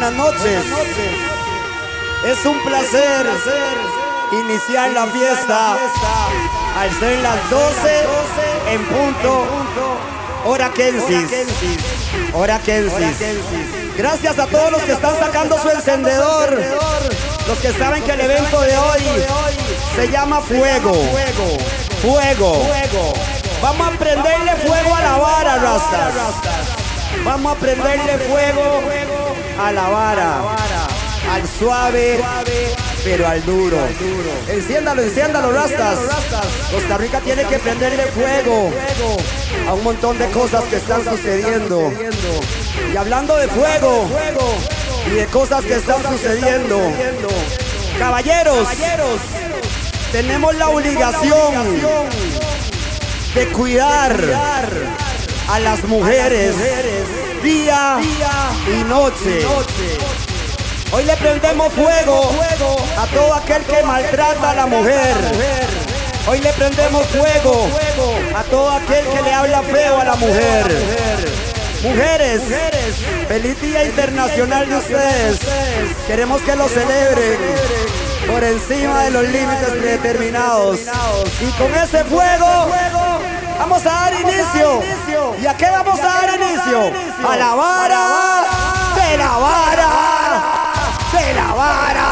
Buenas noches. Es un placer iniciar la fiesta al ser las 12 en punto. Hora Kensis. Hora Kensis. Gracias a todos los que están sacando su encendedor. Los que saben que el evento de hoy se llama Fuego. Fuego. Vamos a prenderle fuego a la vara, Rastas. Vamos a prenderle fuego a la vara. Al suave, pero al duro. Enciéndalo, enciéndalo, Rastas. Costa Rica tiene que prenderle fuego a un montón de cosas que están sucediendo. Y hablando de fuego y de cosas que están sucediendo, caballeros, tenemos la obligación de cuidar a las mujeres día y noche. Hoy le prendemos fuego a todo aquel que maltrata a la mujer. Hoy le prendemos fuego a todo aquel que le habla feo a la mujer. Mujeres, feliz Día Internacional de ustedes. Queremos que lo celebren por encima de los límites predeterminados. Y con ese fuego vamos a dar inicio. ¿Y a qué vamos a dar inicio? A la vara de la vara de la vara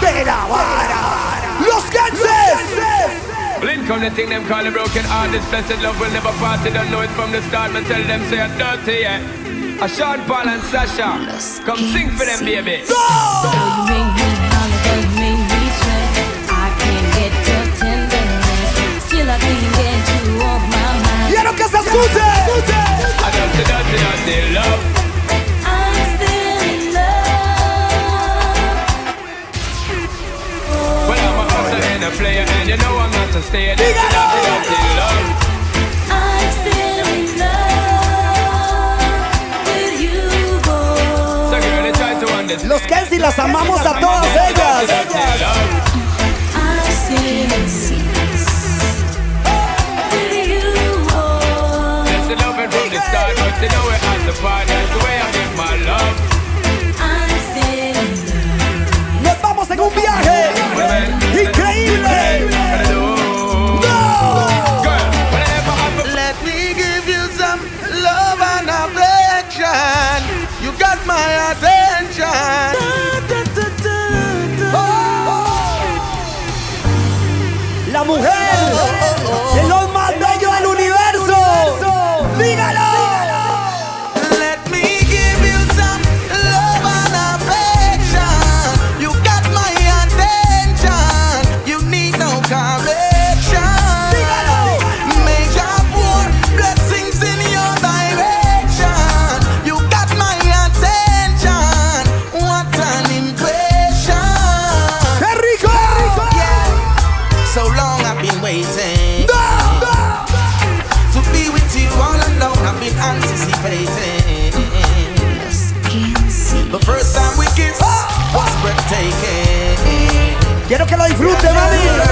de la vara. Los Ganses. Blink on the thing them call a broken heart. This blessed love will never part. They don't know it from the start. Me tell them say I'm dirty, yeah. A Sean Paul and Sasha, come sing for them, baby. Girl, a hustler and a player, and you know I'm not a stayer. Dirty, dirty, dirty love. I'm still in love with you, boy. So, girl, they try to understand. Los Kensi las amamos a todas ellas. Dirty. I'm still in with you know we're at the part. That's the way I give my love. I'm still in Nos vamos en un viaje increíble. Girl, Let me give you some love and affection. You got my attention. La mujer lo disfrute,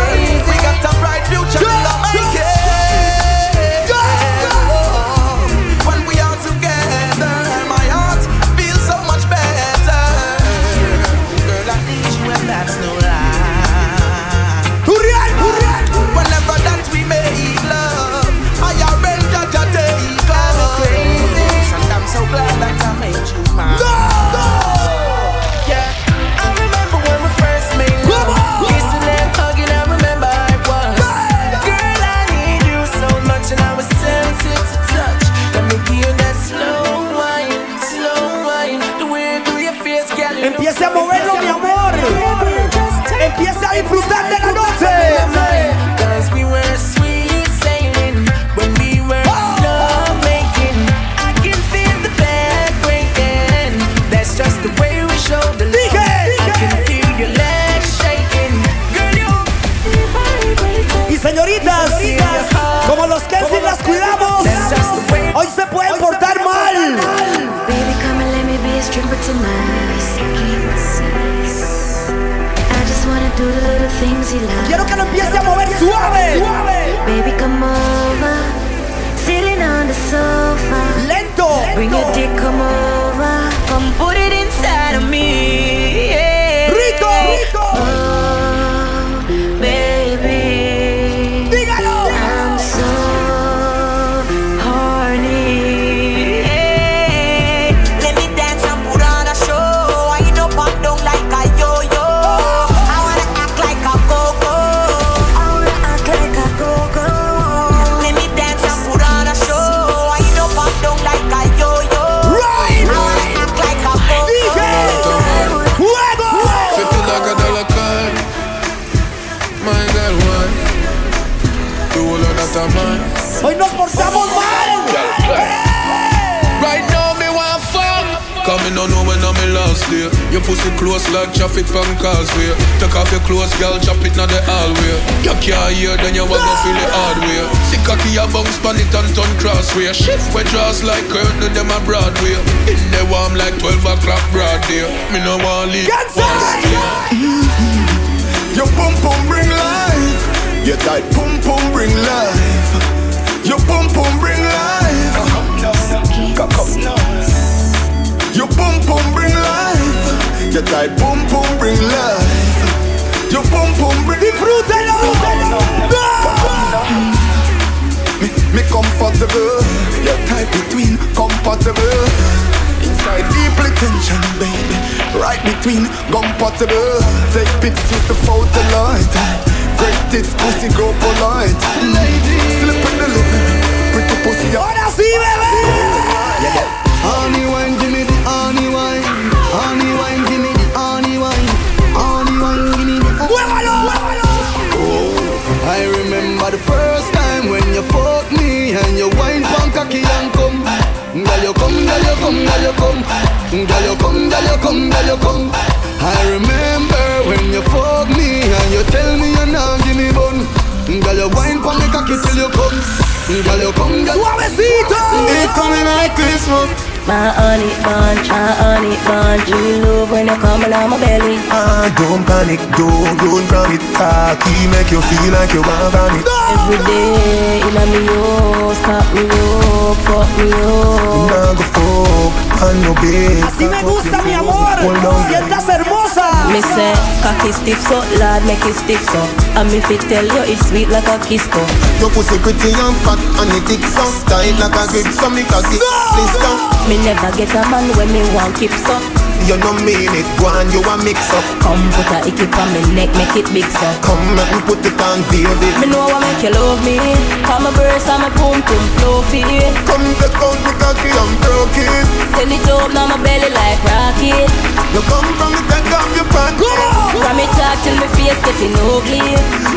it's sweet a kiss so. Your pussy pretty and fat and it thick so Tight like a grip so me cocky Blister Me never get a man when me want keep so. You no mean it, go on you a mix up Come put a icky on me neck, make it big so. Come make me put it on baby Me know I make you love me. Come a burst and my pum pum fluffy. Come take out me cocky and broke it Send it up now my belly like rocket. You come from the take off your pants From me talk till my face getting ugly.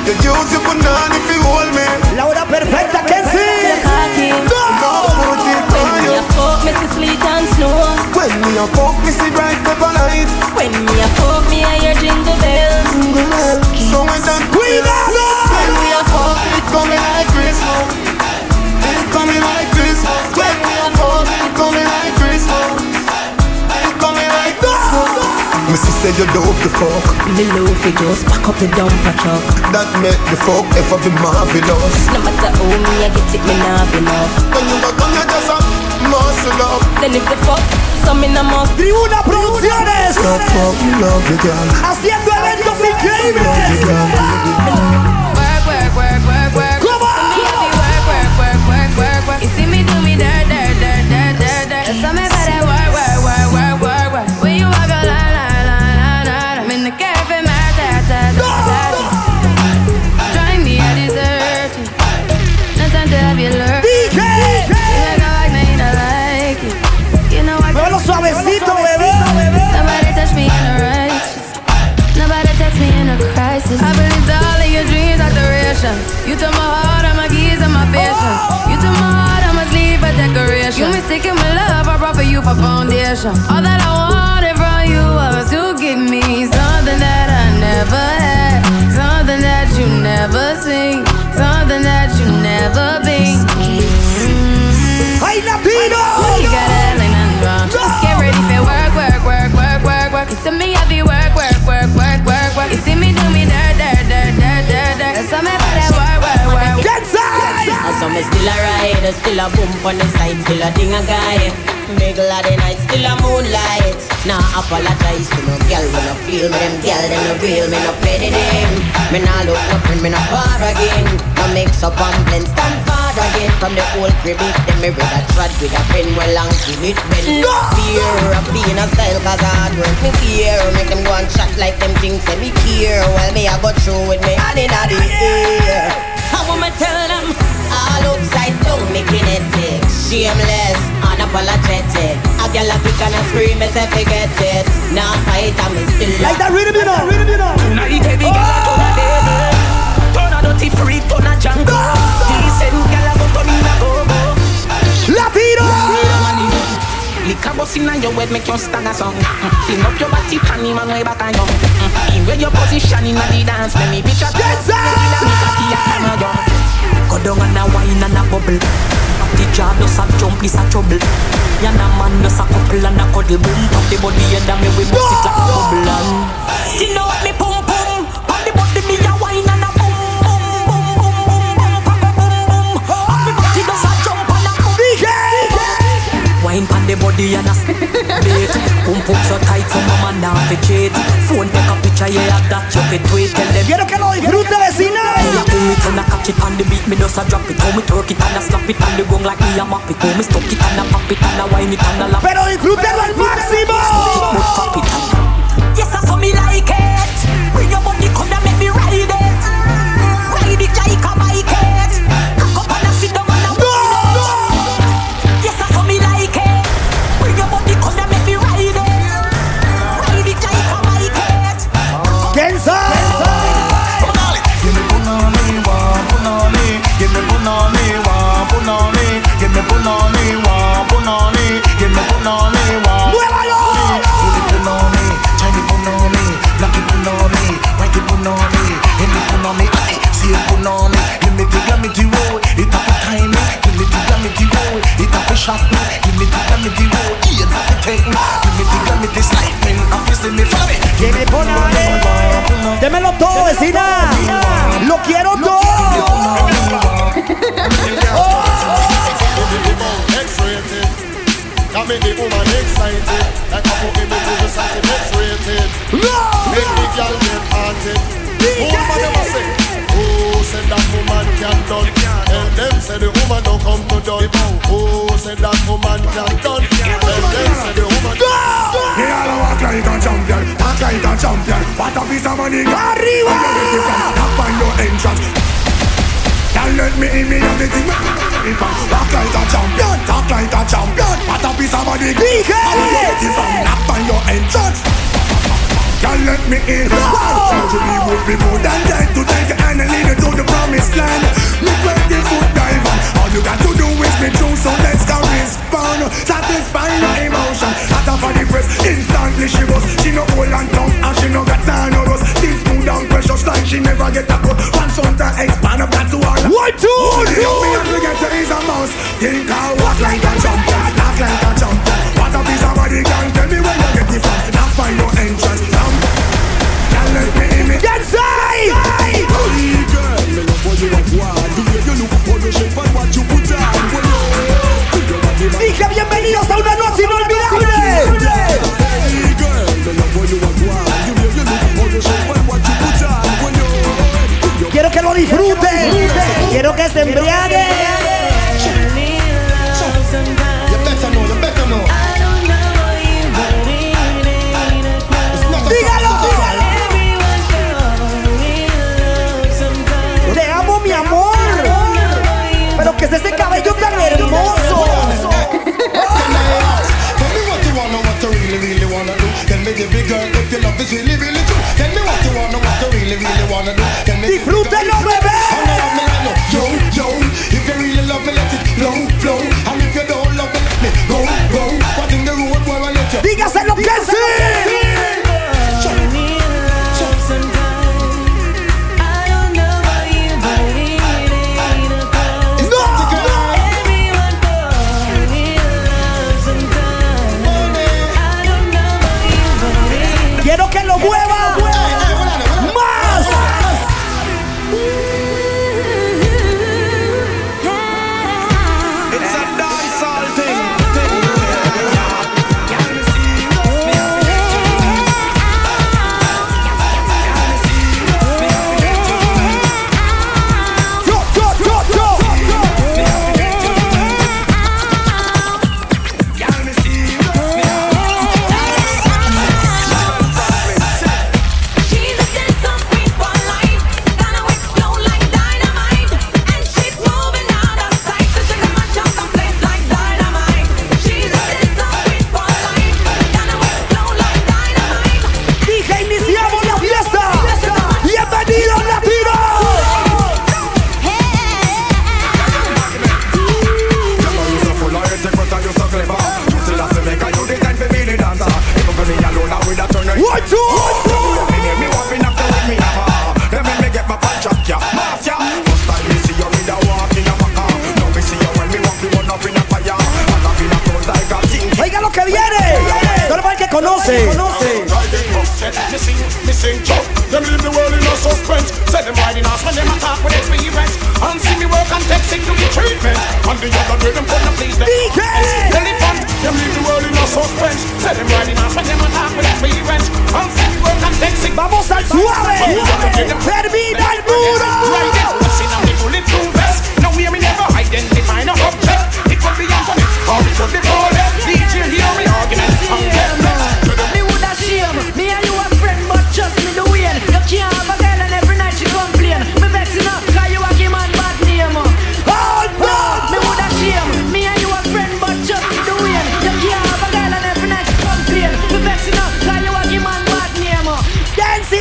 You use your banana if you hold me La hora perfecta, The Kenzie. cocky. Now put it When on a fuck me to sleep and snow. When me a fuck me see bright pepper light When me a fuck me I hear jingle bells. So when that Cuidado. When me a fuck it coming like Christmas It coming like Christmas When me a fuck it coming like Christmas It coming like Christmas Missy say you love the fuck Me love it just pack up the dumper truck. That make the fuck ever be marvelous No matter how me I get it, me nah be enough. When you go down you just a muscle up Then if the fuck, some in a must. Tribuna Producciones. Stop fuck me love you girl Haciendo eventos increíbles. Are. You took my heart, all my keys, and my patience. You took my heart, I must leave a decoration. You mistaken my love, I brought for you for foundation. All that I wanted from you was to give me something that I never had, something that you never seen, something that you never been. Mm-hmm. ¡Ay, latino! You got like nothing wrong. Just get ready for work, work, work, work, work, work. You see me heavy work, work, work, work, work, work. You see me do me dirt, dirt. That's how me better work, work, work. Get side. I saw me still a ride, still a bump on the side, still a ding a guy. Middle of the night, still a moonlight. Nah, apologize to no girl when I feel me, them girl them no real, me no play the game. Me nah look no friend, me no far again. No mix up and blend, stand far again. From the old crib, it, them me a trad with a pen, well long till it bend. Fear of being a style, cause hard work me fear. Make them go and chat like them things, say me care. While me I go through with me hand in the air. How I tell them? All upside down, me kinetic Shameless, unapologetic A girl a pick and a scream, me say forget it Now fight and me still Like that rhythm, you know. Rhythm, you know. Night heavy gal a turn a baby Turn a dirty freak, turn a jungle Decent gal a go turn in a go-go Latino. Lick a bus inna your head make you stand a song. Fling up your body, panty man way back on you. In where your position inna the dance, let me picture. Dance Go down and a wine and a bubble. Jar does a jump, this a trouble. Ya na man does a couple and a cuddle boom. Pop the body and me we bust it like a bubble. You know me pum Wine pon the body and a beat. Pum pum so tight so mama now fi cheat. Phone take a picture yeah that you fit tweet. Tell them. Quiero que lo disfrute, vecina. Me a it and a catch it on the beat, me just a drop it. How me twerk it and a slap it on the gong like me a map it. How me stuck it and a pop it and a wine it and a lap. Pero disfrútelo al máximo. Yes, I saw me like it. Démelo todo, vecina. Lo quiero todo. X-rated. That make the woman excited. Like a fucking bitch is reciting X-rated. Make the girl get haunted. Woman never say, said that woman can done. Tell them say the woman don't come to done. Oh, said that woman can done. Tell them say the woman. Me all walk like a champion, talk like a champion. What a piece of money, Arriba! Where you get it from? Knock on your entrance. Can't let me in me of the thing. Walk like a champion, talk like a champion. What a piece of money! Where you get it from? Knock on your entrance. Can't let me in. Me would be more than dead to take your hand and lead you to the promised land. Me 20 foot dive on. All you got to do is be true, so let's go respond. Satisfy your emotion. Not for the press. Instantly she was. She no hold on tongue and she no got time no rust. Things smooth and precious like she never get a cut. One son to expand up got to all. One, two, You me and to get to is a mouse. Think I walk like a champion, act like a champion. Dije bienvenidos a una noche inolvidable. Quiero que lo disfruten. Quiero que se embriaguen. Disfrútenlo, bebé.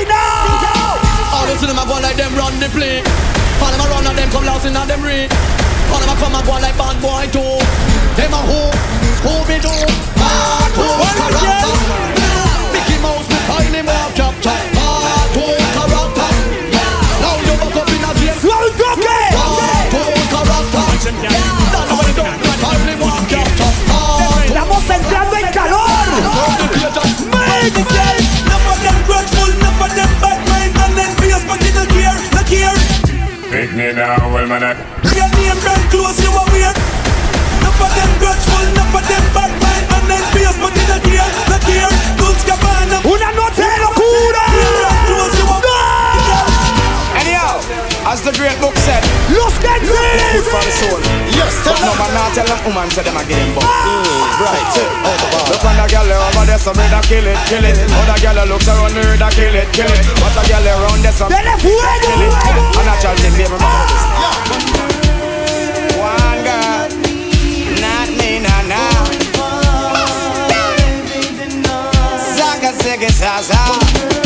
Dancing now. All see them a go like them run the play. All them a run and them come lost in a them ring. All them a come and go like bad boy too. Them a who, who be do? Bad boy character. Mickey Mouse be find him chop chop. Now, well man. Your name brand close, you are weird. Enough of them grudgeful, enough of them bad mind and envious, but don't care, don't care. Dolce Gabbana, Una noche locura. brand close, you are Anyhow, as the great book said, Los Ganses. for the soul. Yes, tell But no them. man not tell them woman say them again, but mm, Right, out of all. Look on the girl over there, some ready kill it, kill it. Other girl looks around me, ready kill it, kill it. But a girl around there, some Dele kill it. fuego. A natural thing, baby, mama. One girl, not me, nah, nah. Zaga, ziggy, zaza.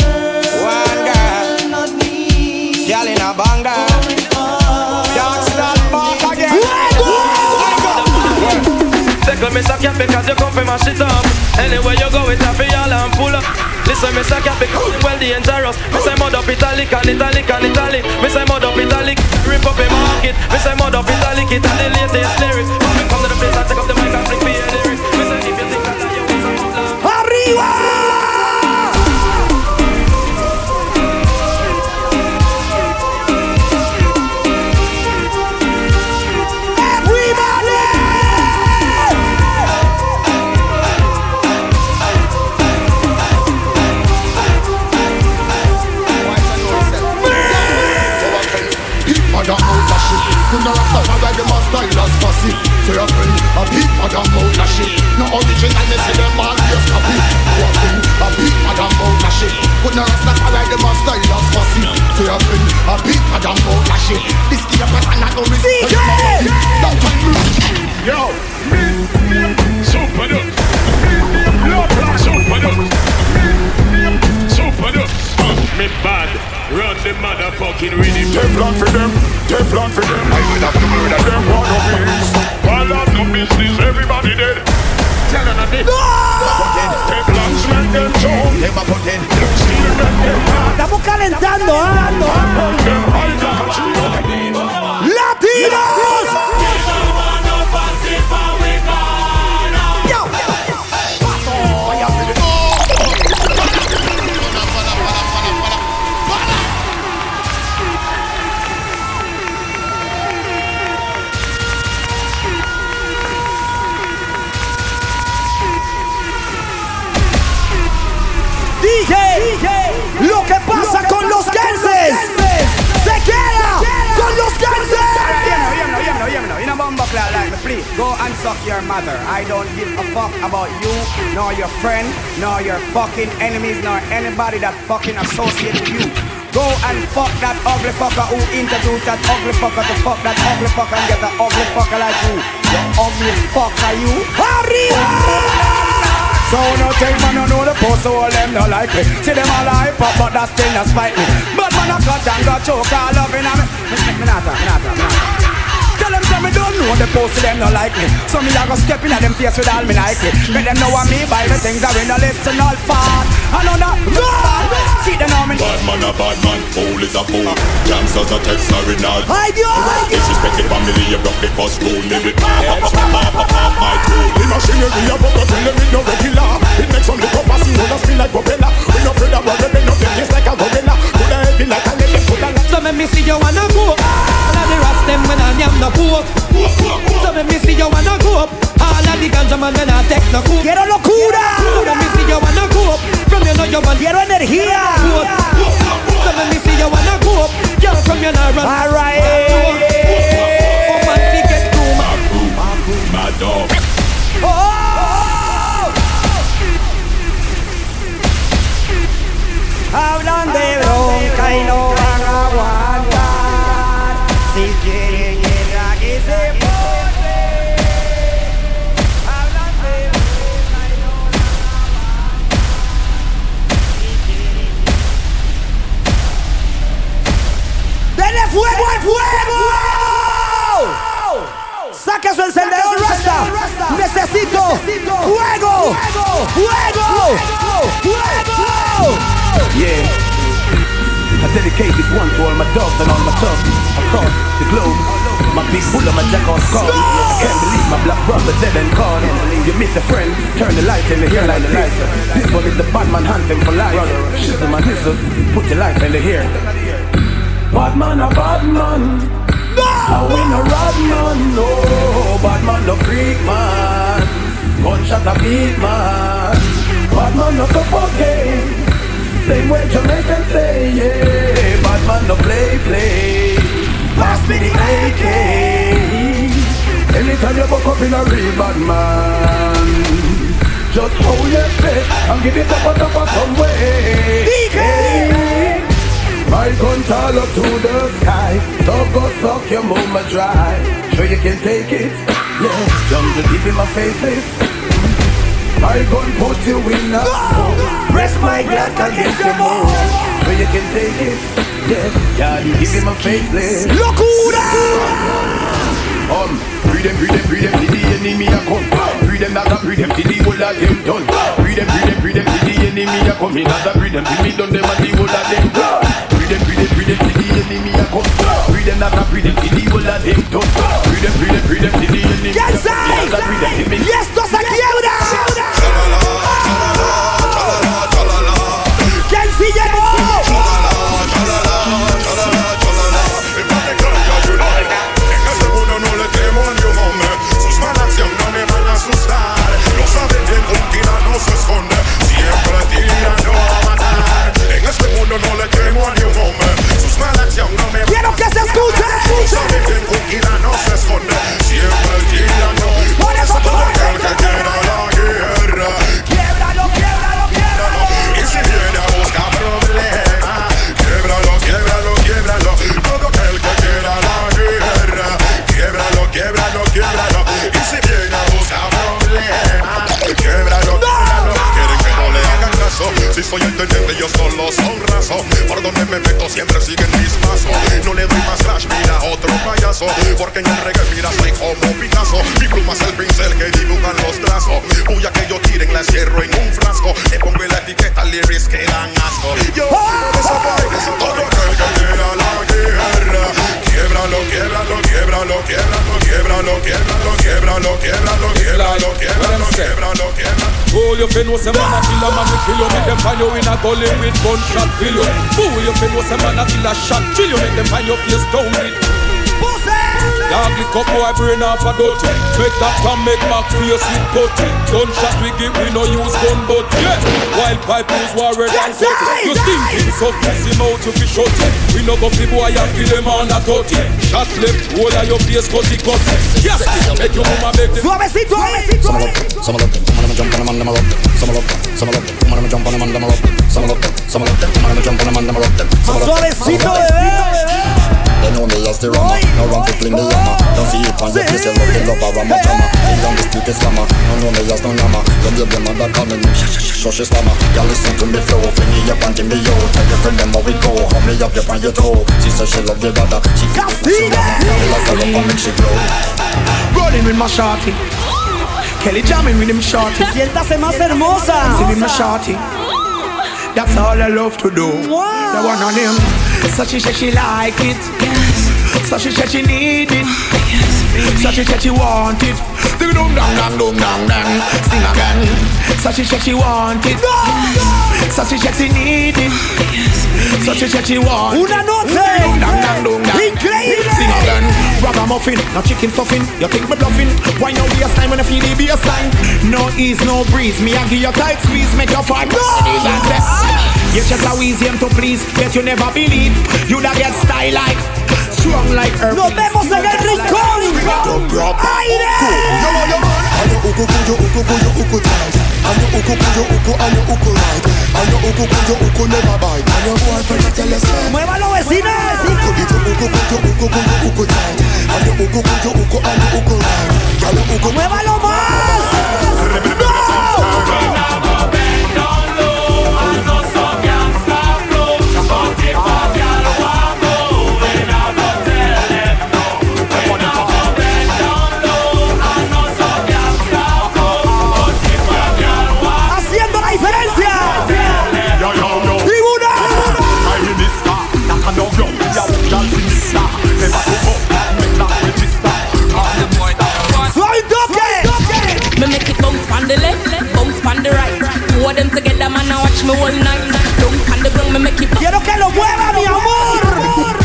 Me suck your because you come from my shit up. Anywhere you go it's a y'all and pull up. Listen me suck your because well dangerous. Me say mud up italic and italic and italic Me say mud up italic, rip up a market. Me say mud up italic, it and the latest lyrics me come to the place I take up the mic and flick for your lyrics Me say if you think that you want some outlaw Arriba. You know rasta ride them a style as fussy. So you bring a big madam oh, out of shit. No original me see them all just copy You bring a big madam oh, out of shit. You know rasta ride them a style as fussy. So you bring a big madam oh, out of shit. This kid a pattern I don't respect you my pussy Now tell me Yo, me, me, super duck Me, me, blood clot super duck Me, me, super duck uh, Me bad. Run the motherfucking rhythm. Teflon for them, Teflon for them. I will have to murder them One no business. All of no business. Everybody dead. Tell them this Teflon smack them down. Them a put in Steel make them mad Estamos calentando, ¿ah? Burn them high like a tree ¡Latinos! Go and suck your mother. I don't give a fuck about you, nor your friend, nor your fucking enemies, nor anybody that fucking associate with you. Go and fuck that ugly fucker who introduced that ugly fucker to fuck that ugly fucker and get an ugly fucker like you. You ugly fucker, you. ¡Arriba! So no take man, no know the post, so all them no like me. See them all hype up, but that still not spite me. But man, I cut and got choke all up in a me. Me, me, me not talk, me not me know the post them no like me. So me I go step in at them face with all me like it. Make them know I me by the things I win a list and all fart. I know that God. See them know me. Bad man a bad man, fool is a fool. Jams Gangsters a text are in all. Hide your Disrespect the family, you broke the first rule. Live it pop, pop, pop, pop, pop, my tool. The machinery a broke, but we no regular. It makes some look up, I see all spin like propeller. We no afraid of a rebel, no face like a gorilla. Put a heavy like a lady? put a. So me see you wanna. when me see you wanna go up. Quiero locura. So when me see you wanna go up. From. Quiero energía. So when me see you wanna go run. All right. Oh. My my dog. Hablan de bronca y fuego al fuego! Saca su encendedor, Rasta. Necesito fuego, fuego, fuego. Yeah. I dedicate this one to all my dogs and all my thugs across the globe. My big bull and my jack on skull. I can't believe my black brother dead and gone. You miss a friend, turn the light in the hair like this. This one is the bad man hunting for life. Shizzle my hizzle, put the light in the hair. Bad man a bad man. I win a rod man, no. Bad man no freak man. Gunshot a beat man. Bad man no suffocate. Same way Jamaican say, yeah. Bad man no play, play. Pass me the AK. Anytime you buck up in a real bad man, just hold your breath and give it up on top of some way. Hey. My gun tall up to the sky, so go suck your mama dry. Sure you can take it, yeah. Jungle give him a facelift. My gun put you in a Press my glass against your mouth So you can take it. Yeah, yeah, you give him a facelift Locura! Um, breathe them, breathe them, breathe them till the enemy a come. Breathe them, that breathe them till the whole of them done. Breathe them, breathe them, breathe them till the enemy a come. In other breathe them till me done them and the whole of them. done them, breathe them, breathe them till the enemy a come Breathe them, that breathe them till the whole of them done Breathe them, breathe them, breathe them till the enemy a come In other breathe them till me Y esto se quiebra. ¿Quién sí llegó? Yo solo son raso. Por donde me meto siempre siguen mis pasos. No le doy más flash, mira otro payaso. Porque en el reggae, mira, soy como Picasso. Mi pluma es el pincel que dibujan los trazos. Puya que yo tiren, la cierro en un frasco. Le pongo la etiqueta lyrics que dan asco. Yo, todo aquel que quiera la guerra. Quiebralo, quiebralo, quiebralo, quiebralo, quiebralo, quiebralo, quiebralo, quiebralo, quiebralo, quiebralo, quiebralo, quiebralo. Fool you fin know say man a kill a man we kill you Make them find you in a gully with gunshot fill you Fool you fin know say man a kill a shot Chill you make them find your face down with Dog lick up boy brain off a dirty Make that come make back face with putty Gunshot we give we no use gun but yeah Wild pipe use warrior than cut You stinking so pussy mouth you fi shut it We no go fi boy and kill them on a tutty Shot left whole of your face cut it cut Yes, make your mama make them Suavecito, suavecito. Some of them, some of them, some of them jump on them and them a rock them. Some of them, some of them, some of them jump on them and them a rock them. Some of them, some of them, some of them jump on them and them a rock them. Some of them, Suavecito, bebé. Eh? the rammer No one can fling the llama Don't see it on your face, you love the lover I'm a drama The youngest street is slammer No know me as no llama Jag blev lämnad av She Shoshi slamma Jag lyssnar till min flow, fling i band till mig och Tänker för dem och She går, She mig upp, jag She en tå Sista kylan blir rädda, kika Hela kroppen på mig, she glow Rolling with my shorty Kelly jamming with him shorty Siéntase más hermosa See with my shorty That's all I love to do wow. The one on him So she said she like it so she said she need it. So she said she want it. Ding dong dong dong dong dong dong. Sing again. So she said she want it. So she said she need it. So she said she want it. Una noche Ding dong dong dong dong. Sing again. Ragamuffin, no chicken stuffing. You think me bluffing? Why no waste time when I feel the baseline? No ease, no breeze. Me I give you tight squeeze, make your fight. No. You just a wheeze him to please, yet you never believe. You da get style like strong like earth. Nos vemos en el rincón. Aire. Anu uku kuyo uku kuyo uku tight Anu uku kuyo uku anu uku right Anu uku kuyo uku never bite And your boyfriend tell us Muévalo vecinos Uku ito uku kuyo uku kuyo uku tight Anu uku kuyo uku anu uku right Anu uku Muévalo más Haciendo together, man, I watch me all night. Dunk on the ground, me make it. Quiero que lo mueva, mi amor.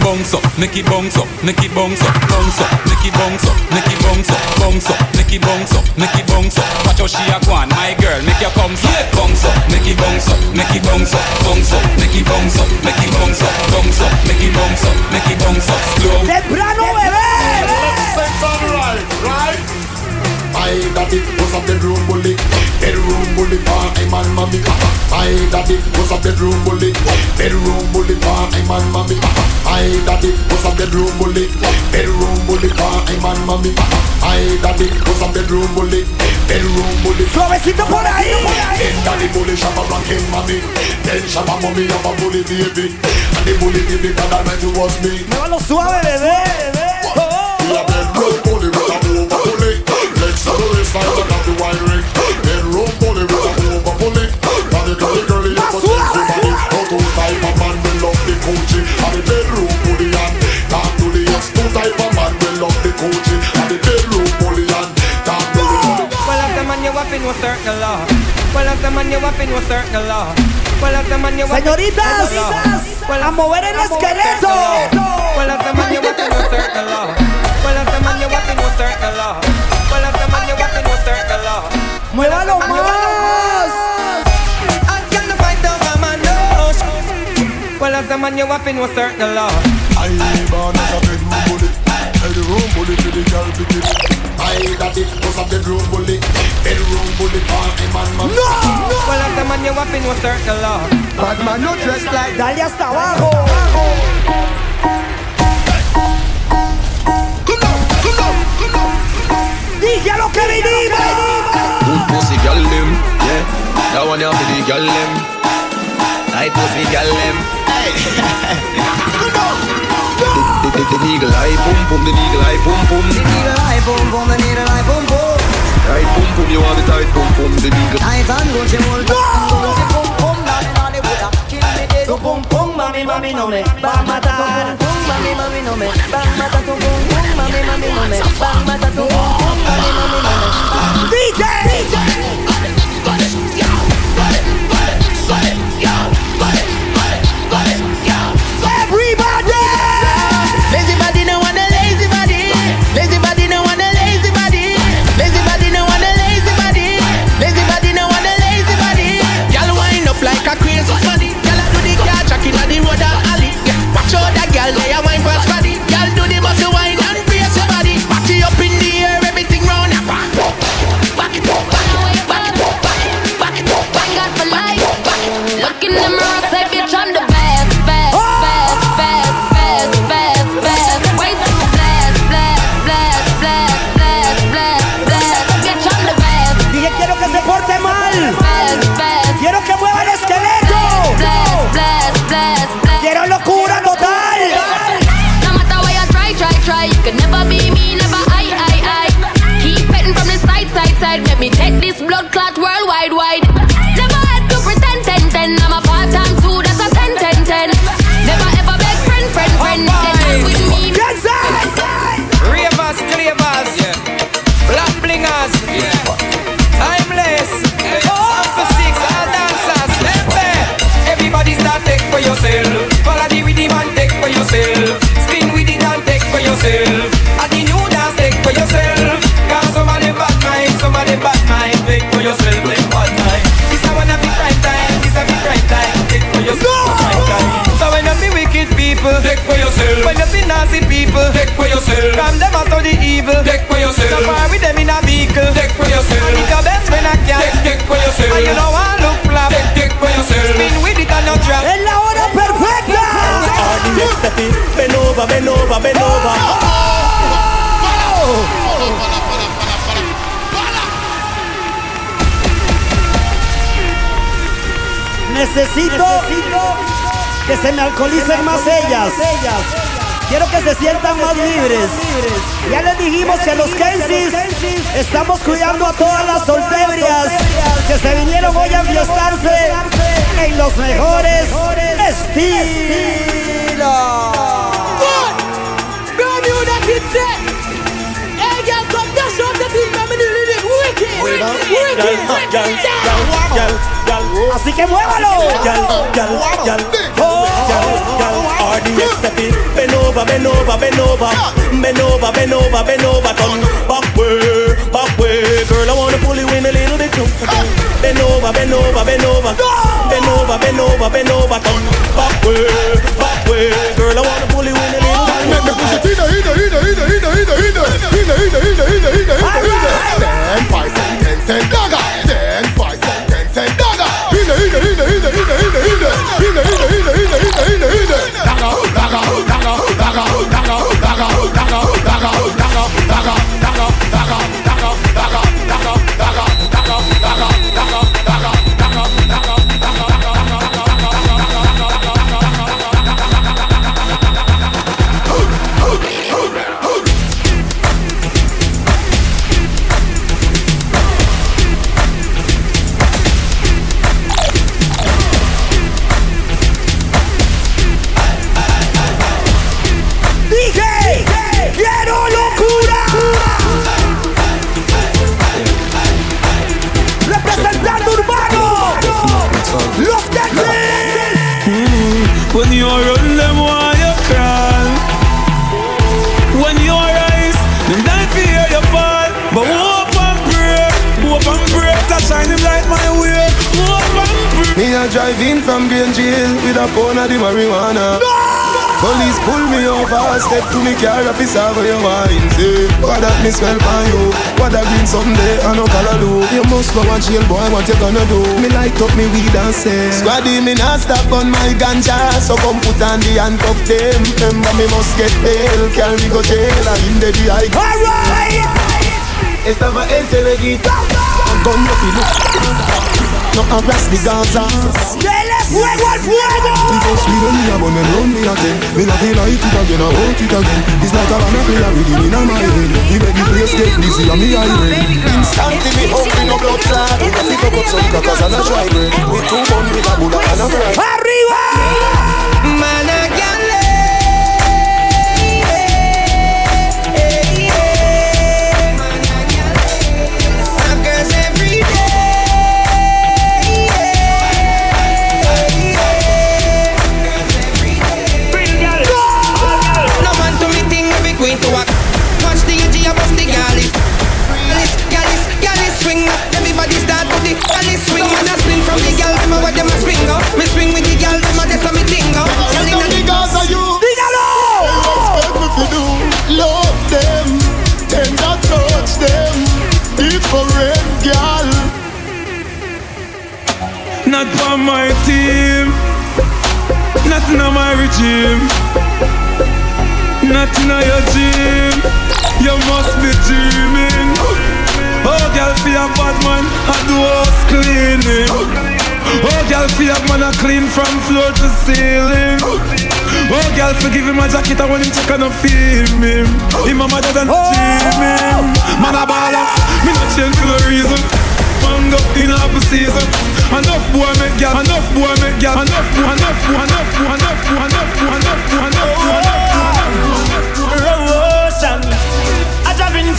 Bounce up, make it bounce up, make it bounce up, bounce up, make it bounce up, make it bounce up, bounce up, make it bounce up, make it bounce up. Watch how she a go my girl, make your comes up, bounce up, make it bounce up, make it bounce up, bounce up, make it bounce up, make it bounce up, bounce up, make it bounce up, make it bounce up, slow. Temprano, bebé. Sex right, right? My daddy was a bedroom bully, bedroom bully for a man mommy. My daddy was a bedroom bully, bedroom bully for a man mommy. My daddy was a bedroom bully, bedroom bully for a man mommy. My daddy was a bedroom bully, bedroom bully. Suavecito por ahí. Then daddy bully shabba ranking mommy, then shabba mommy have a bully baby, and the bully baby God Almighty was me. Muévalo suave, bebé. We oh, oh, a bedroom bully with a over bully. Legs on the wrist like the of the wine ring. Bedroom bully with a over bully. And the girly girly you must take the body. No two type of man will love the coochie. And the bedroom bully and talk to the ex. Two type of man will love the coochie. And the bedroom bully and talk to the Well, as the man you up in was certain law. Well, as the man you up in was certain law. Well, as the man you up in Señoritas, a mover el esqueleto. Well, as the man you up in was certain law. Well, as the man you up in was certain law. Well, as the man you up in was certain law. Muévalo más. I can't fight over my nose. Well, as the man you up in was certain law. I born as a bedroom bully. Bedroom bully to the girl pick it. My daddy was a bedroom bully. Bedroom bully for a man man. No. Well, as the man you up in was certain law. Bad man no dress like Dale hasta abajo. Dije a lo que vinimos. Good pussy girl them, yeah. That one you for the girl them. Tight pussy girl them. Hey. the, the, the, the eagle eye boom boom, the eagle eye boom boom. The eagle eye boom boom, the eagle eye boom boom. Tight boom boom, you want the tight boom boom, the eagle. Tight and good, you hold Pum pum pum, mami mami no me va a matar. Pum mami mami no me va a matar. Pum pum pum, mami mami no me no me. DJ. So far with them in a vehicle, take for yourself. Your best when I can, take, take for yourself. And you know I look flap, take, take for yourself. Spin with it and no drop. Es la hora perfecta. Over, over, over. Necesito que se me alcoholicen más ellas. Quiero que se sientan más libres. Ya les dijimos que los Kensis estamos cuidando a todas las soltebrias que se vinieron hoy a enfiestarse en los mejores estilos. Así que muévalo. RDX step it, bend over, bend over, bend over, bend over, bend over, bend over, turn back way, back way. Girl, I wanna pull you in a little bit closer. Bend over, bend over, bend over, bend over, bend over, bend over, turn back way, back way. Girl, I wanna pull you in a little bit. Make me push it in, in, in, in, in, in, in, in, in, in, in, in, in. Ten, five, ten, ten, dagger. Ten, five, ten, ten, dagger. Daga, daga, daga, daga, daga, daga, daga, daga, and pray Me a drive in from Green Jail with a pound of the marijuana. Police pull me over, step to me car, officer for your wine. Say, what that me smell by you? What that green someday, I no color do. You must go and jail, boy, what you gonna do? Me light up me weed and say, Squaddy, me not stop on my ganja, so come put on the handcuff them. Remember me must get bail, carry me go jail, and in the I. Alright! Estaba teleguita, con no filo. No harass the Gaza. ¡Dele fuego al fuego! Before Sweden, me a bun and run me again. Me not feel like it again, I want it again. It's like a banana play a rhythm in my head. Me make the place get busy and me irate. Instantly me hungry, no blood clot. Me a pick up some crackers and a dry bread. With two bun with a Buddha and a fry. ¡Arriba! Not for my team. Nothing in my regime. Nothing in your dream You must be dreaming. Oh girl fi a bad man I do house cleaning. Oh girl fi a man a clean from floor to ceiling. Oh girl forgive him my jacket I want him check and feel me Him a mother than dreaming Man a baller. Me not change for no reason. Man go in half a season Enough boy make gal Enough boy make gal Enough boy Enough boy Enough boy Enough boy Enough boy Enough boy Enough boy Enough boy Rotion, a driving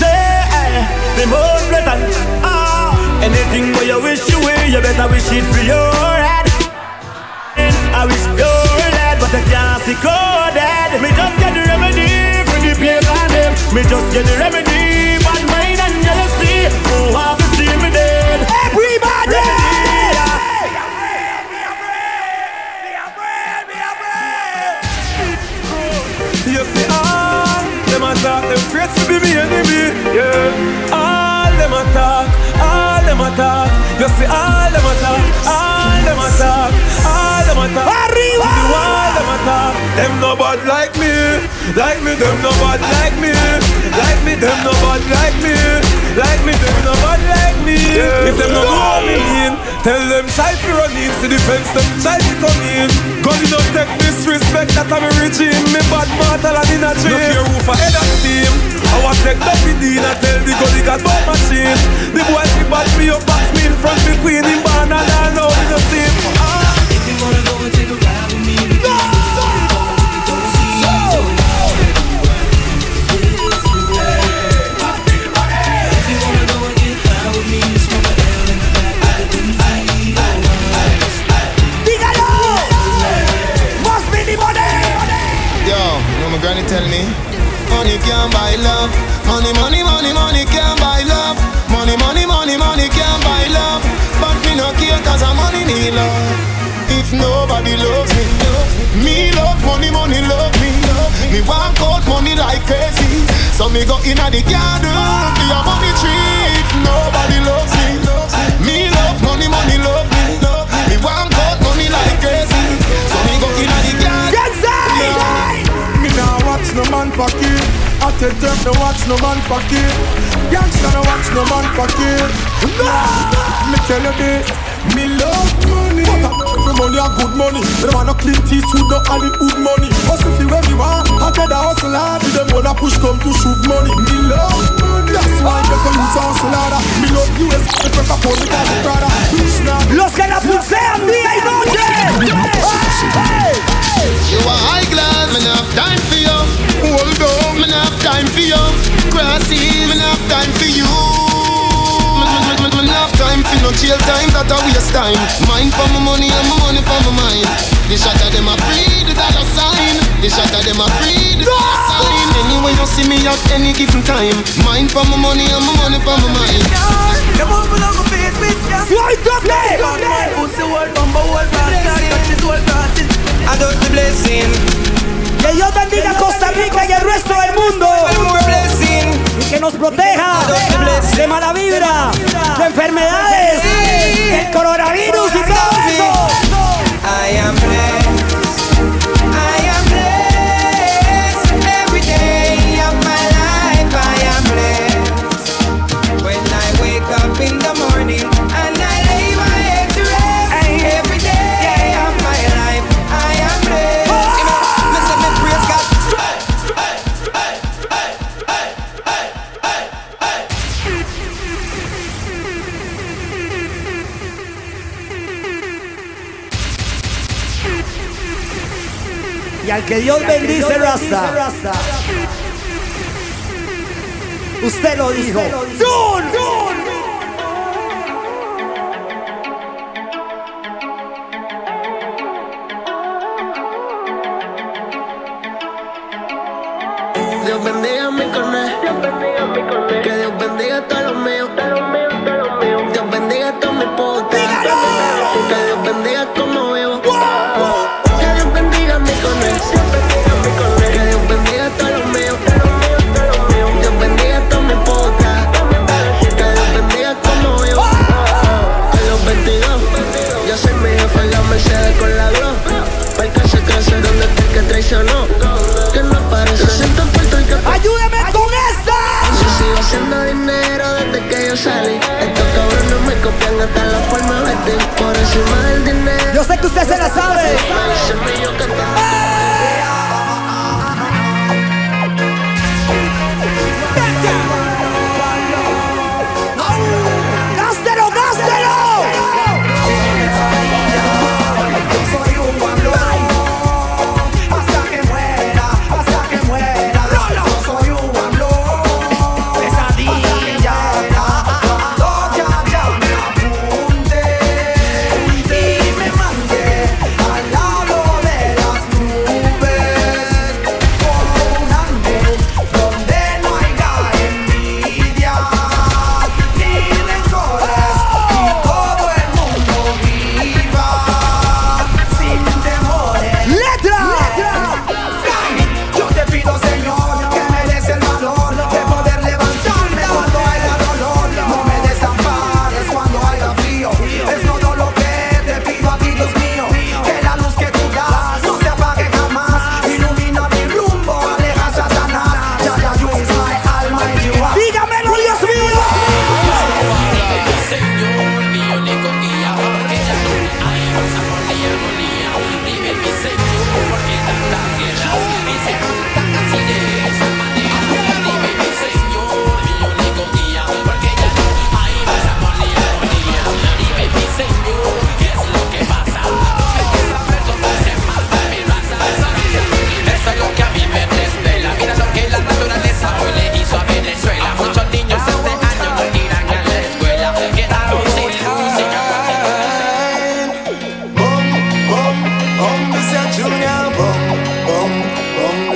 the most pleasant. Ah, anything where you wish you will, you better wish it for your head. I wish your head, but I can't see coded. Me just get the remedy for the pain on them. Me just get the remedy, bad mind and jealousy. Who have to see me dead? Everybody! Remedy, to be me enemy. Yeah. All them attack, all them attack. You see all them attack, all them attack, them attack. Arriba! All them attack. Them no bad like me, like me. Them no bad like me, like me. Them no bad like me, like me. Them no bad like me. If them no know me in, tell them try to run in to defense them try to come in. God you don't take disrespect that I'm a regime. Me bad mortal and in a dream. No care who for head of steam. I want take the Dean and tell the God he got bad machine. The boy he bad me up, box me in front me queen in barn and I know he no see. Ah. If you wanna go and take a ride with me, we can go. Go see. If you wanna go and get high with me, smoke a L in the back money. Money, money can't buy love. But me no care cause I'm money need love If nobody loves me Me love money, money love me Me walk out money like crazy So me go in the garden Be a money tree If nobody loves me Me love money, money love me Me walk out money like crazy So me go in the garden Me nah watch no man pocket. I tell them no watch no man pocket. Gangsta no watch no man pocket. No, me tell you this. Me love money. I every money a good money. But I no clean teeth with no Hollywood money. Hustle fi where me want. I tell the hustle hard. With them wanna push come to shoot money. Me love money. That's why I get the roots hustle harder. Me love US. Me prefer for me cause it's brother. Los que la pulsean día y noche. No jail time, that a waste time. Mind for my money and my money for my mind. The shot of them a free, the dollar sign. The shot of them a free, the dollar sign. Anyway you see me at any given time. Mind for my money and my money for my mind. Them up along my face, bitch, yeah. Right up there. God, my pussy, whole bumper, whole grass, God, touch his whole grasses. I got the blessing. Que Dios bendiga a Costa Rica y el resto del mundo. Que nos proteja de mala vibra, de enfermedades, del coronavirus y todo eso. Que Dios bendice, Rasta. Usted lo dijo. ¡Dun!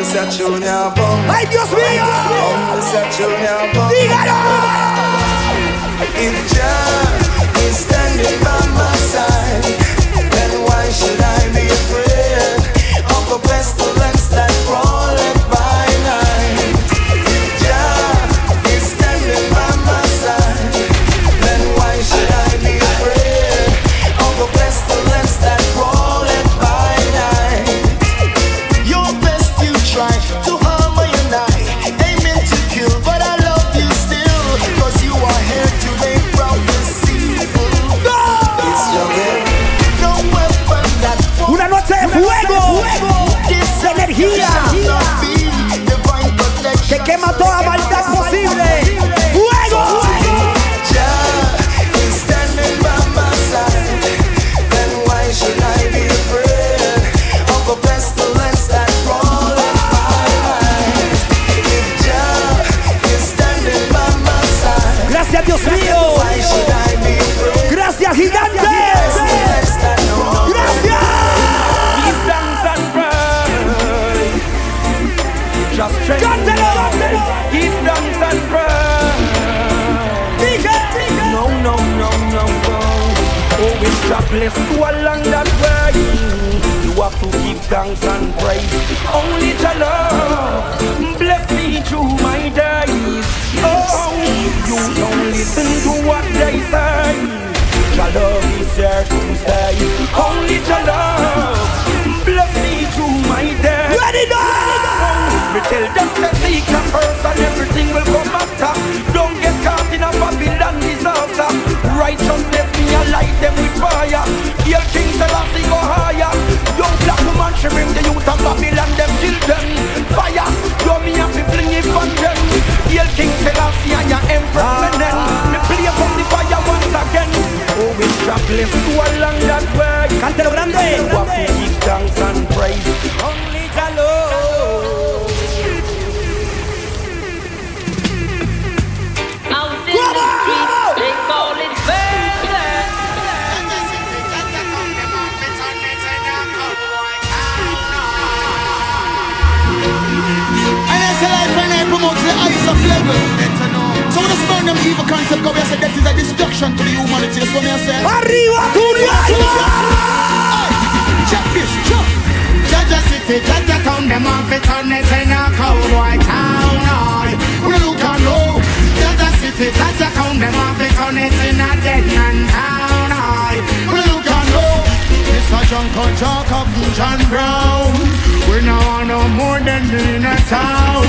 Esa chuña bom. ¡Ay, Dios mío! Hombre, esa chuña bom. ¡Dígalo! If Jah is standing by thanks and praise. Only to love bless me through my days. Oh, you don't listen to what they say. Your love is there to stay. Only to love bless me through my days. Ready now! Me tell them to seek them first and everything will come after. Don't get caught in a Babylon disaster. Righteousness me I light them with fire. Hail it's jobless to along that way. Cántelo grande. You have give thanks and praise. Only the Lord. And I say life and I promote the highest of level. When them evil concept, go I say that is a destruction to the humanity. That's what I say. Arriba! Check this, check. Jaja City, Jaja Town, them off it on it in a cowboy town. We look and low. Jaja City, Jaja Town, them off it on it in a dead man town. We look and low. This a Jungle Jock of John Brown. We now want no more than being a town.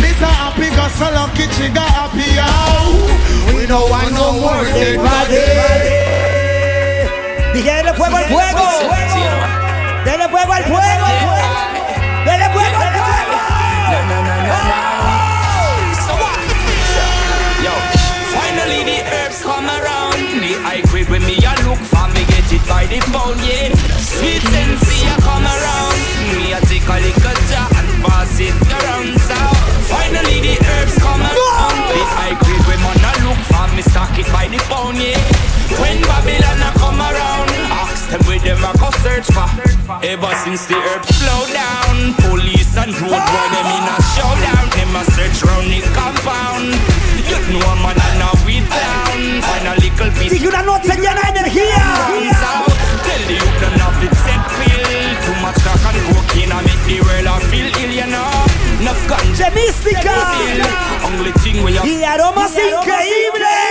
This a happy go so lucky, chiga happy out. We don't want no more dead body. Dije, denle fuego al fuego. Denle fuego al fuego. Denle fuego al fuego. The pound, yeah. Sweet sensei come around. Me take a little jar and pass it around. So finally the herbs come around. The high grade when man look for me stock it by the pound, yeah. When Babylon come around, ask them where them go search for. Ever since the herbs slow down, police and road boy them in a showdown. Them search round the compound. You know man and a weed down. Find a little piece. Dije, una noche llena de energía. Tell the youth them not fit set pill. Too much crack and cocaine a make the world a feel ill, you know. Enough ganja. Mística. Only thing we have. Y aromas increíbles.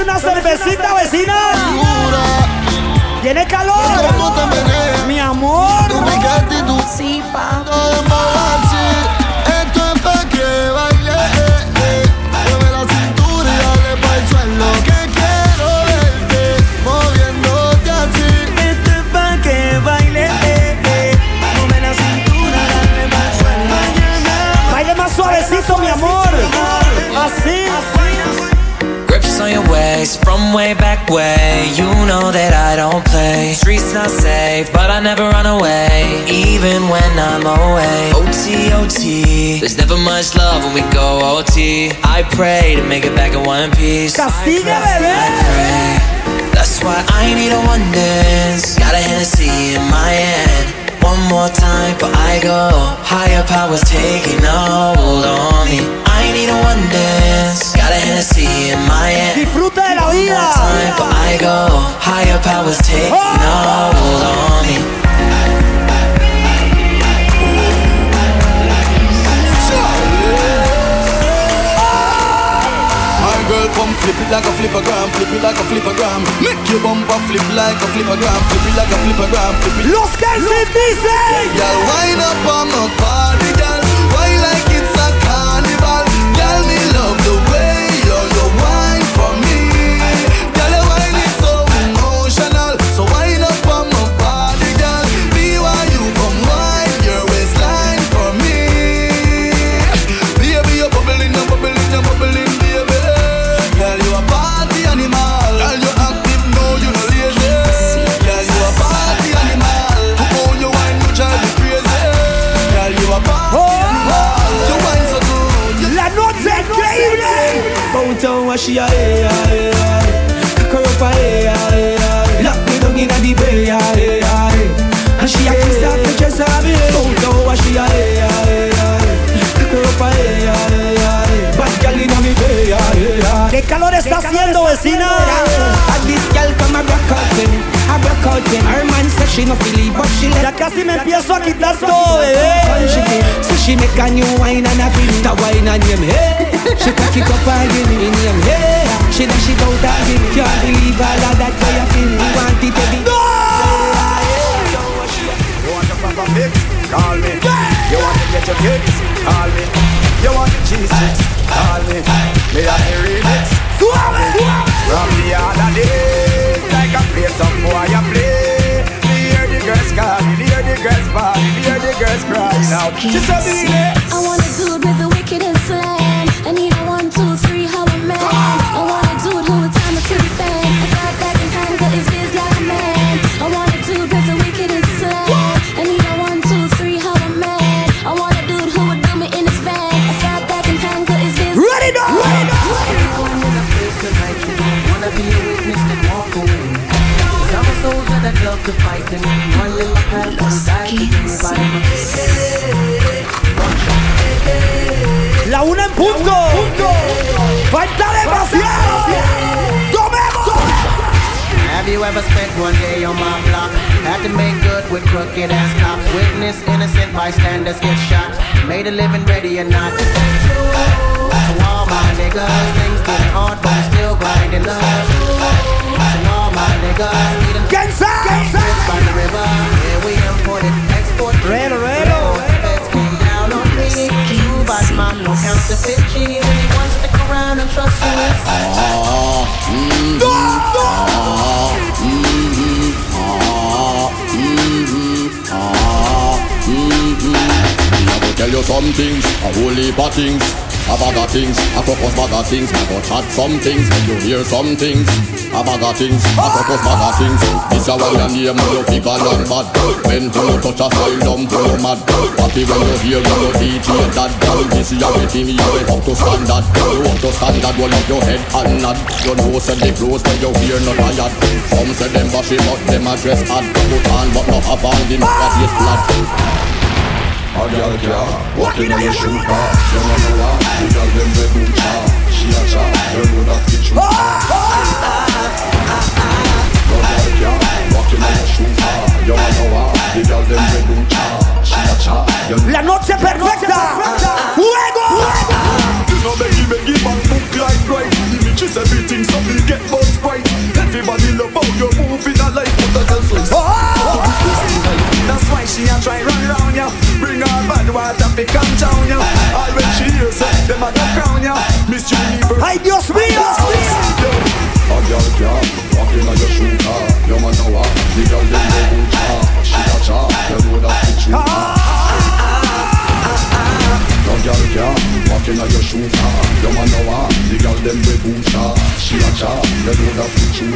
una cervecita, vecina. Tiene calor. Mi amor. Sí, pa. way back way. You know that I don't play. Streets not safe, but I never run away. Even when I'm away. OT, OT. There's never much love when we go OT. I pray to make it back in one piece. Castiga, bebé. That's why I need a one dance. Got a Hennessy in my hand one more time but I go. Higher powers taking a hold on me. I need a one dance Got a Hennessy in my hand. Disfruta de la vida one more time but I go. Higher powers taking a hold on me. girl, come flip it like a flippergram, flip it like a flippergram. Make your bumper flip like a flippergram, flip it like a flippergram, flip it. Los que se dicen. Y'all wind up on the. She a hey, hey, hey. Cock her up a hey, hey, hey. Lock me down inna the bay, hey, hey. And she a kiss off the dress of me. Out now, and she a hey, hey, hey. Cock her up a hey, hey, hey. Bad girl inna me bay, hey, hey. ¿Qué calor está haciendo, vecina? And this girl come a rock out with a rock out with me. Her man say she no feel it, but she let Ya casi me empiezo a quitar todo, bebé. So she make a new wine and a feel it, a wine and name hey. She cock it up and give me name hey. She dash it out and give me, can't believe all of that way you feel. You want it to be. You want a proper fix? Call me. You want to get your kicks? Call me. You want the cheese sticks? Call me. Me a the remix. Call me. From the other days, play some boy I play. Me hear the girls me, hear the girls me hear the girls cry now. She said I want a dude with the wickedest slang. Love to fight and one little path will die to be La una en punto. Falta demasiado. Tomemos. Have you ever spent one day on my block? Had to make good with crooked ass cops. Witness innocent bystanders get shot. Made a living ready or not to stay true. To all my niggas, things getting hard, but still grinding love. To my niggas, them Trips by the river, yeah we import it, export rero. Feds came down on me. True bad man, no counterfeit cheese. Anyone stick around and trust you is. I go tell you some things, a whole heap things. A bag of things, a focus bag of things. I go chat some things, when you hear some things. A bag of things, a focus bag of things. This a why your name you figure and bad. When you touch a style, dumb to no mad. Happy when you hear you no DJ that girl. This is everything you went up to standard. You up to standard, well up your head and nod. You know say the clothes when you hear not tired. Some say them bashy but them a dress hard. Put on but not have on the matter face flat. A girl can walkin' on your shoe car You know what? The red boom cha She a cha You know that you No girl can walk in on your shoe car You know what? The red boom cha She a cha La noche perfecta. Fuego. You know Becky Becky man book like right Images everything so we get buzz right Everybody love how you move in a life But I tell oh. so That's why she a try run round ya. Bring her bad water fi calm down ya. All when she hears it, them a go crown ya. Miss Universe Ay, Dios mío. A girl can walk in on your shoe car. You man know what? The girl them go boom cha She a cha You know that bitch you No girl can walk in on your shoe car. You man know what? The girl them go boom cha She a cha You know that bitch you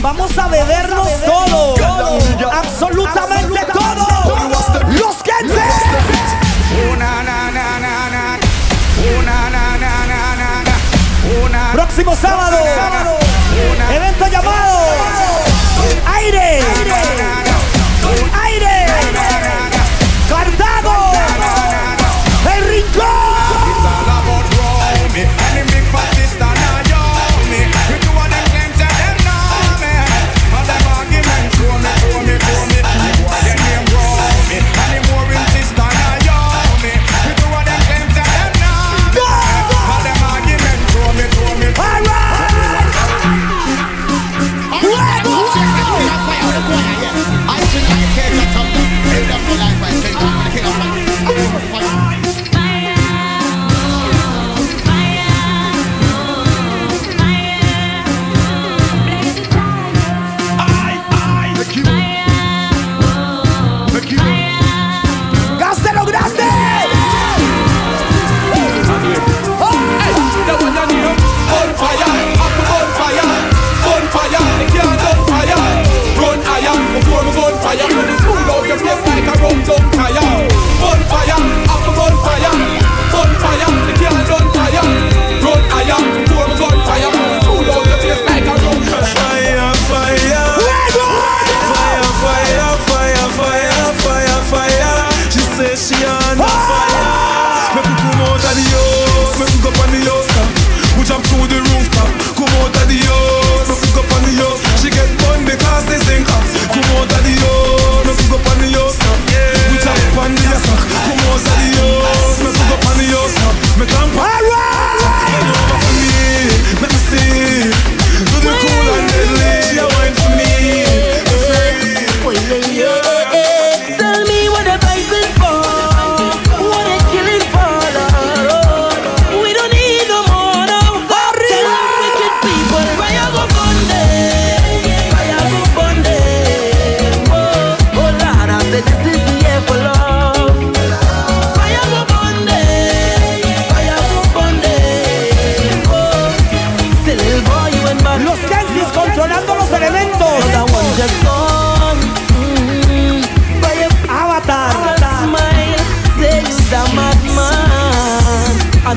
Vamos a bebernos todo. Absolutamente todo. Los que Una na na na na. Na na na Próximo sábado, evento llamado. Aire. aire. Rum down tire.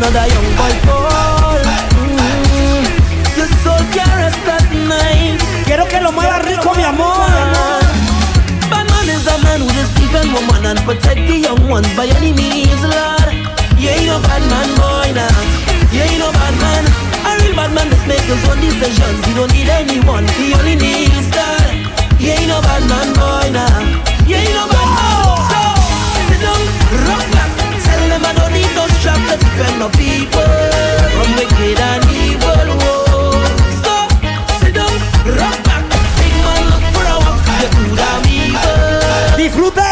Another young boy fall. Mm, your soul can't rest at night. Quiero que lo mueva rico, mi amor. Bad man is a man who just defend woman and protect the young ones by any means, Lord. You ain't no bad man, boy, now. You ain't no bad man. A real bad man just make his own decisions. He don't need anyone. He only needs God. You ain't no bad man, boy, now. You ain't no bad man. So, sit down, rock to defend my people from wicked and evil. Whoa. So, sit down, rock back. Big man, look for a walk. You could have evil. Disfruta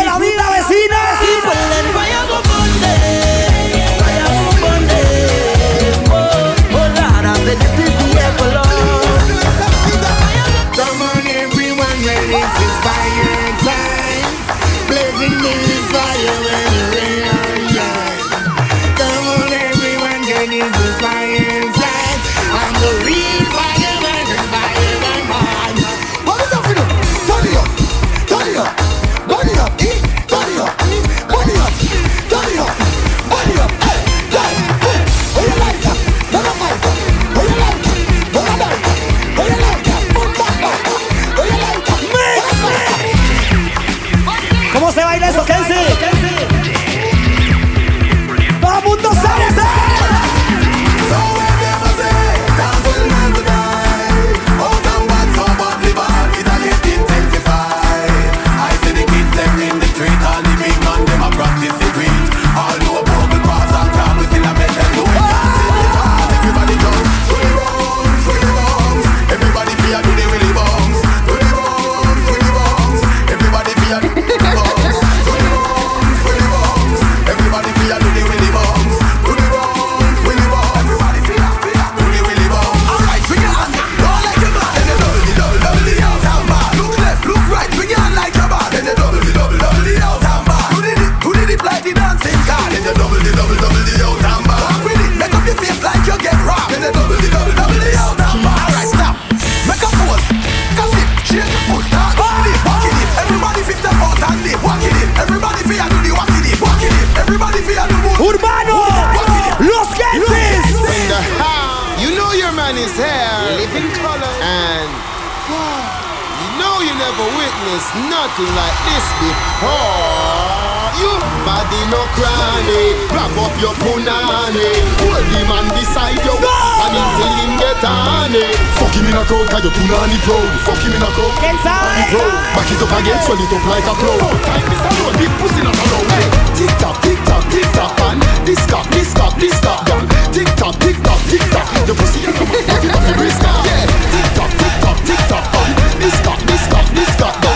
nothing like this before. You body no cranny, grab up your punani, hold the man beside you, and until him get on it. Fuck him in a crowd, cause your punani proud. Fuck him in a crowd, punani proud. Back it up again, swell it up like a cloud. Time is a load, big pussy not allowed. Hey, tick tock, tick tock, tick tock, and this cock, this cock, this cock, gun. Tick tock, tick tock, tick tock. The pussy in a man, have it off your wrist, yeah. Tick tock, tick tock, tick tock, and this cock, this cock, this cock, gun.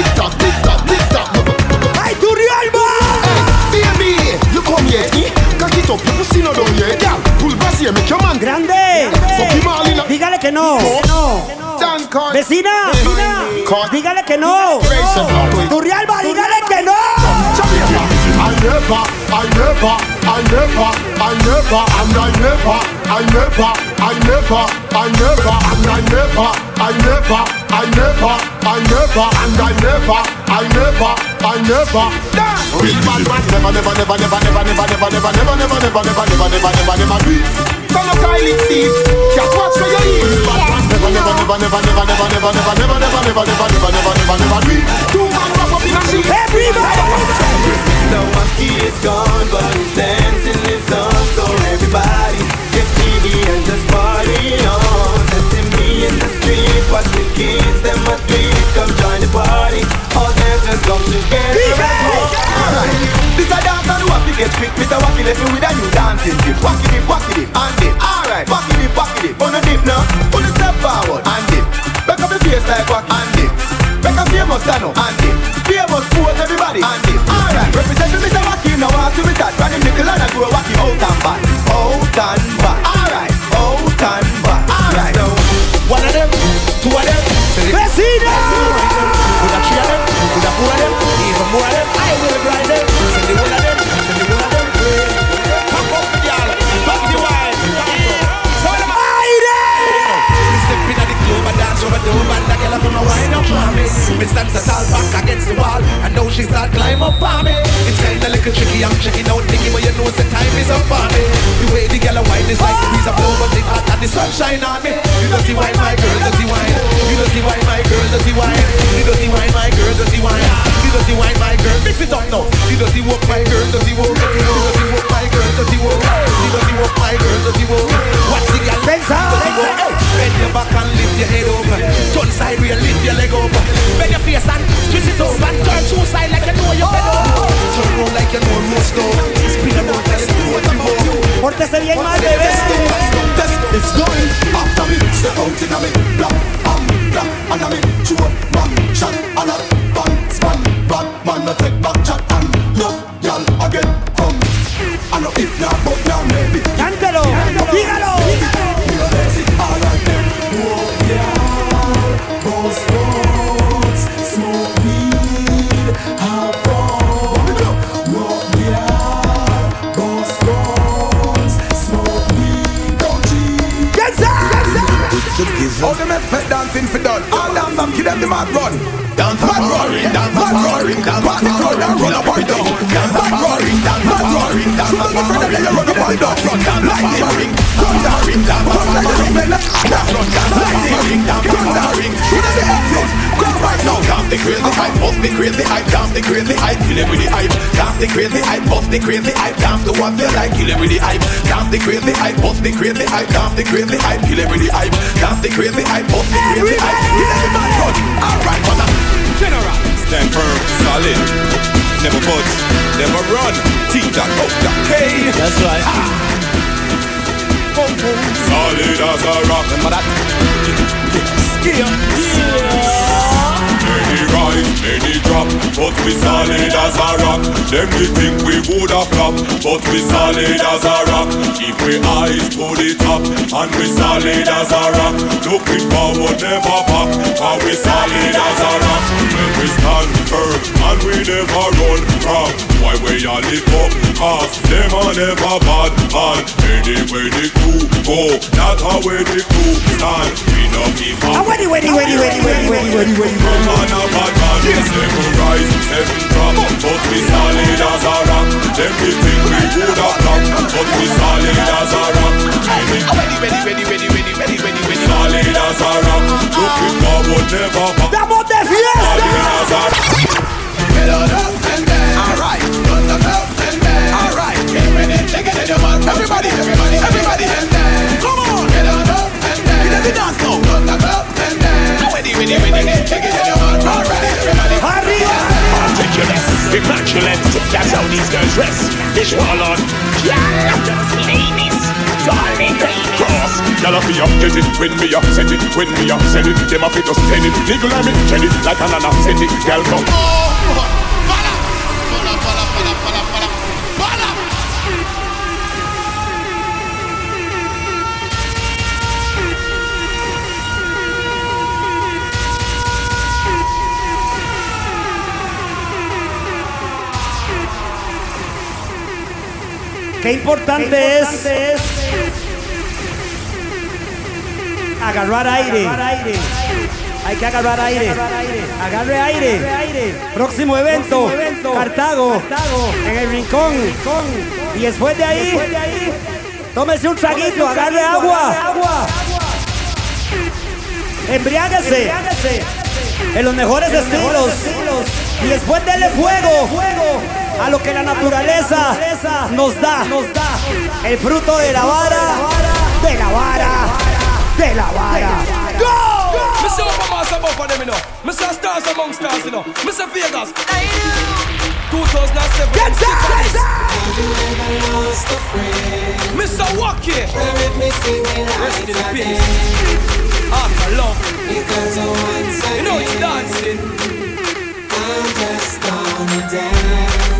Tick tock, tick tock, tick tock. ¡Ay, Turrialba! Hey, baby, you come here, eh? Cock it up, your pussy not down here, yeah. Pull brass here, make your man Grande. Fuck him all in a Dígale que no. Dan con Vecina. Dígale que no. Turrialba, dígale que no. I never, I never, I never, I never, and I never, I never, I never, I never, and I never, I never, I never, I never, and I never, I never, I never. Real bad man never, never, never, never, never, never, never, never, never, never, never, never, never, never, never, never do it. From a toilet seat, just watch where you eat. Real bad man never, never, never, never, never, never, never, never, never, never, never, never, never, never, never, never do it. Two man wrap up in a sheet. Everybody. Now Monkey is gone, but he's dancing his song. So everybody get jiggy and just party on. In the street, watch the kids, them a tweet. Come join the party, all dancers come together. Alright, this a dance and what we get quick. Mr. Wacky left me with a new dancing tip. Wacky dip, wacky dip, and dip. Alright, wacky dip, wacky dip. On a dip now, on a step forward, and dip. Back up the face like wacky, and dip. Back up famous stand up, and dip. Famous pose everybody, and dip. Alright, represent Mr. Wacky now. I see me start running nickel and I grow wacky out and back, out and back. Alright, out and back. Alright, now one of them, two of them. Vecina! Could have three of them, four of them, me. Me stand so tall back against the wall, and now she start climb up on me. It's kinda little tricky, I'm checking out Nicky, but you know the time is up on me. The way the girl wine is like the breeze a blow, but it hot and the sunshine on me. You dirty wine, my girl, dirty wine. You dirty wine, my girl, dirty wine. You dirty wine, my girl, dirty wine. You dirty wine, my girl, mix it up now. You dirty walk, my girl, dirty walk. You dirty walk, my girl, dirty walk. You dirty walk, my girl, dirty walk. Watch the girl, dirty walk. Bend your back and lift your head up. Turn side real, lift your leg up. Bend your face and twist it up and turn two side like you know you're fed. Turn round like you know you're slow. Spin around like you know what you want. Pórtese bien mal, bebé. It's going After me, step out inna me, black, bam, black, and a me, chew up, back, shot, and a bang, span, bad man, no take back chat, and love, y'all again, wicked and the mad run. Dance mad roaring, dance mad roaring, dance party crowd and run up and down. Dance mad roaring, dance mad roaring, dance mad roaring, dance run up and down. Run down like the ring, run down ring, dance mad roaring, run down like the ring, run down ring. With the exit, go right now. Dance the crazy hype, bust the crazy hype, dance the crazy hype, kill it with the hype. Dance the crazy hype, bust the crazy hype, dance the one feel like kill it with the hype. Dance the crazy hype, bust the crazy hype, dance the crazy hype, kill it with the hype. Dance the crazy hype, bust the crazy hype, kill it with the hype. Alright. General. Stand firm, solid. Never budge, never run. T dot O dot K. That's right. Ah. Solid as a rock. Remember that? Yeah. yeah. yeah many drop, but we solid as a rock. Them we think we woulda flop, but we solid as a rock. Keep we eyes to the top, and we solid as a rock. Looking forward, never back, cause we solid as a rock. When we stand firm, and we never run from. Why we all live up, cause them a never bad man. Anyway the crew go, that's how where the crew stand. We no give up. Ah, ready, ready, ready, ready, ready, ready, ready, ready, ready. Man a bad man, seven rise, seven drop But we solid as a rock Them we think we woulda flop But we solid as a rock Ready, ready, ready, ready, ready, ready, ready, ready. Solid as a rock back. Solid as a rock ready. Everybody, everybody, everybody, come on, get on up, get on the dance bell, ready, ready, ready, immaculate, that's how these girls dress. This warlord, yeah, ladies, Cross, y'all a fi up, get it. When me up, set it. When me up, set it. Them a fi just send it. Niggle on me, send it. Like an set it. Girl come Qué importante, es, es, agarrar aire. Agarrar aire. Hay que agarrar aire. agarrar aire. Agarre aire. Aire. Próximo, evento, Próximo evento. Cartago. Cartago. En el rincón. El rincón. Y después de ahí. Después de ahí tómese un traguito. Tómese un agarre, traguito agua. agarre agua. Embriáguese. Embriáguese. En los mejores en estilos. Estilos. Y después dele fuego. fuego a lo que la naturaleza nos da. El fruto de la vara. De la vara. De la vara. Me say up a mass above for them, you know. Me say stars among stars, you know. Me say Vegas. 2007. Get Syphilis. lost a friend? Me say Wacky. Buried me singing Rest in peace. again. After love. Because once You know it's dancing. I'm just gonna dance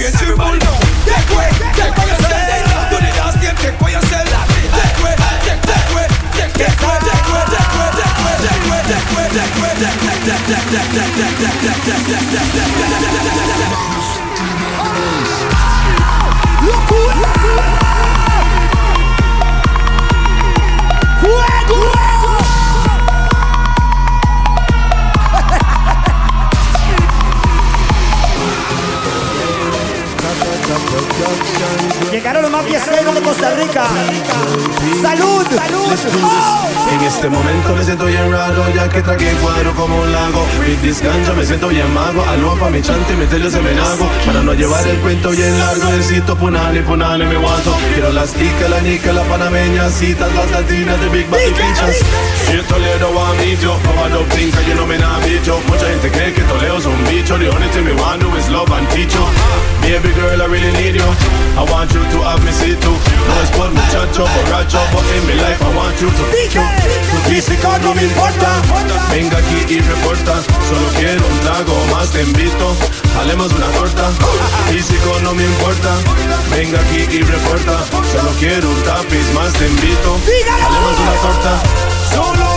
raging bull. Take way, take for yourself. Do the dance game, take for yourself. Take way, take, take way, take, take way, take way, take way, take way, take way, take way, take way, take, take, take, take, take, take, take, take, take, take, take, take, take, take, take. Llegaron los más fiesteros de Costa Rica. ¡Salud! En este momento me siento bien raro Ya que tragué cuadro como un lago. Big descanso, me siento bien mago. Aló pa' mi chante, meterle ese menago. Para no llevar el cuento bien largo Necesito punale, punale, me guato Quiero las ticas, la nica, la panameña Citas, las latinas de Big Body Fichas Si es Toledo a mí yo Como no brinca, yo no me da bicho Mucha gente cree que Toledo es un bicho. The only thing me want do is love and teach you Baby girl, I really need you. I want you to have me see too No es por muchacho, borracho But in my life I want you to Tu físico no me importa. Venga aquí y reporta. Solo quiero un trago más te invito. Jalemos una torta. Físico no me importa. Venga aquí y reporta. Solo quiero un tapiz más te invito. Jalemos una torta. Solo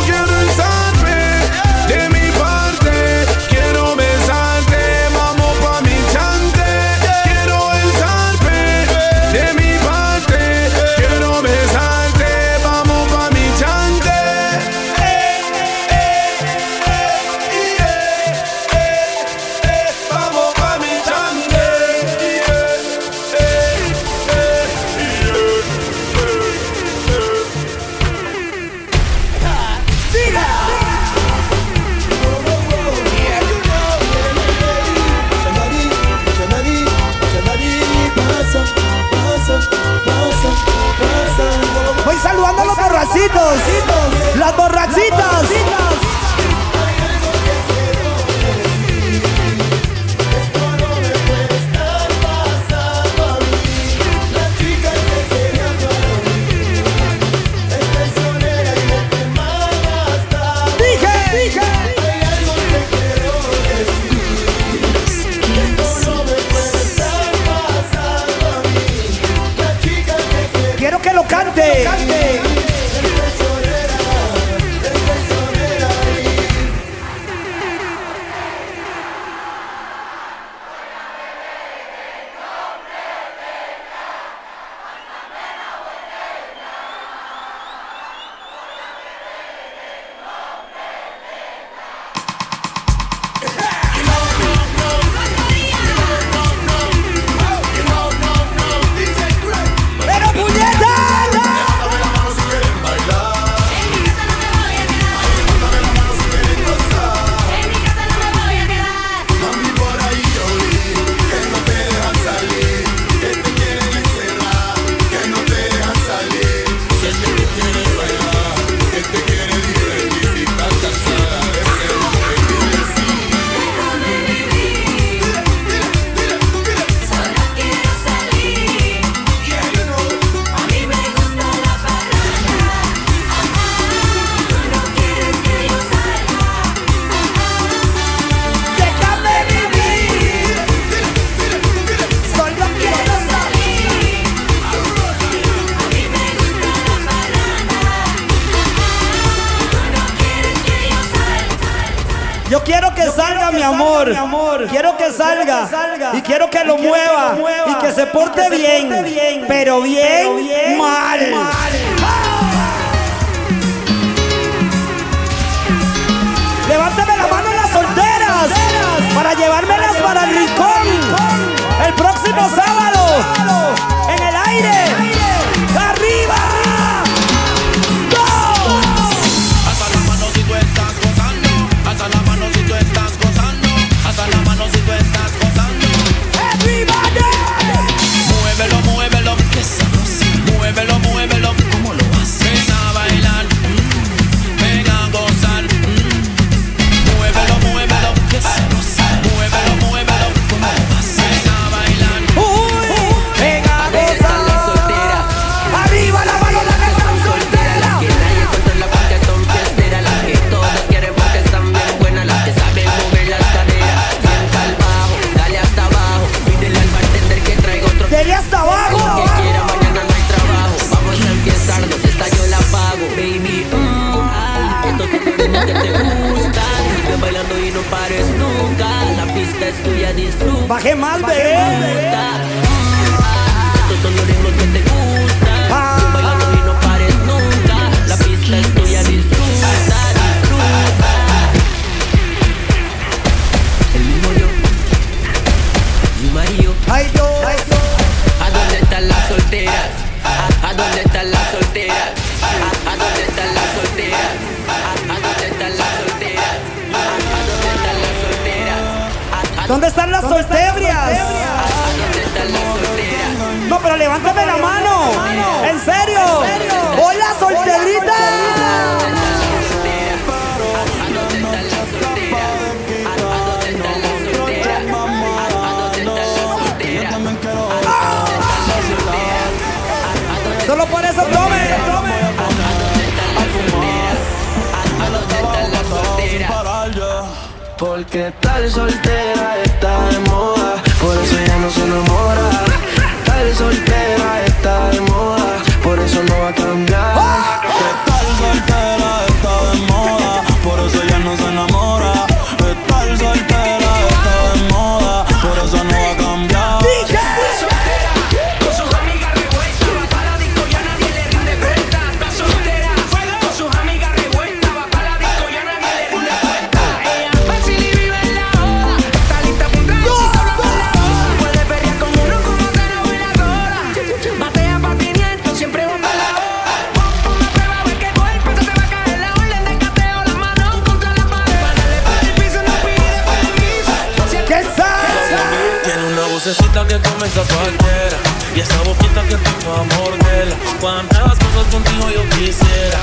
que tú me zapatera Y esa boquita que tú vas a morderla Cuántas cosas contigo yo quisiera.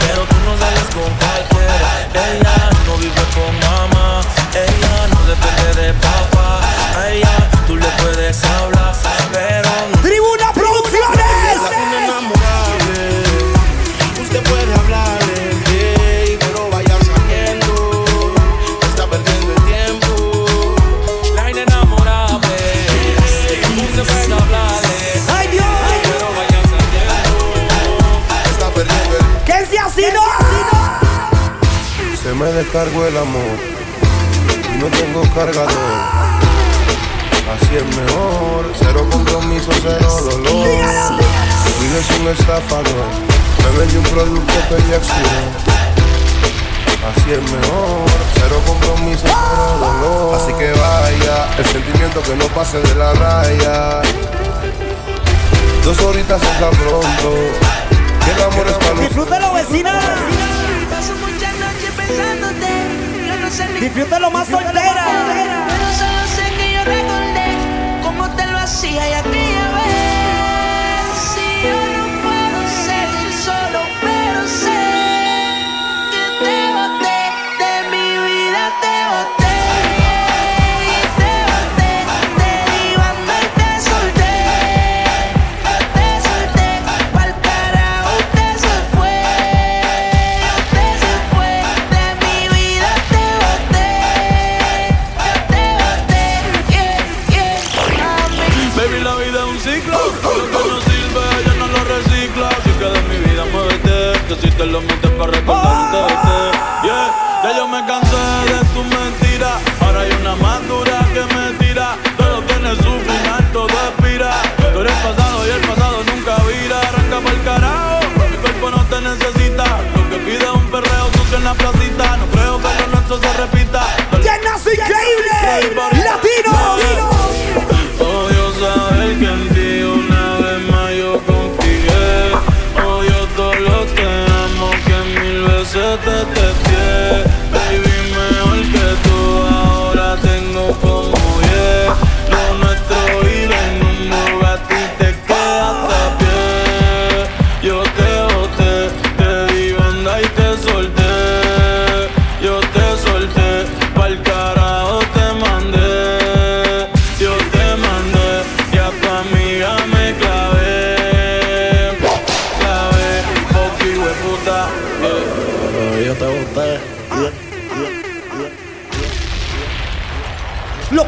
Pero tú no sales con cualquiera. Ella no vive me descargo el amor. No tengo cargador. Así es mejor. Cero compromiso, cero dolor. Vives un estafador. Me vendí un producto que ya expiró. Así es mejor. Cero compromiso, cero dolor. Así que vaya. El sentimiento que no pase de la raya. Dos horitas hasta pronto. Que el amor es para los... Disfrútalo, vecina. Disfrútalo más soltera. Pero solo sé que yo recordé cómo te lo hacía y aquella que lo mientes para recordarte. Yeah, ya yo me cansé de tus mentiras. Ahora hay una más dura que me tira. Todo tiene su final, todo expira. Tú eres pasado y el pasado nunca vira. Arranca para el carajo, mi cuerpo no te necesita. Lo que pide un perreo sucio en la placita. No creo que lo nuestro se repita. ¡Ya nace increíble!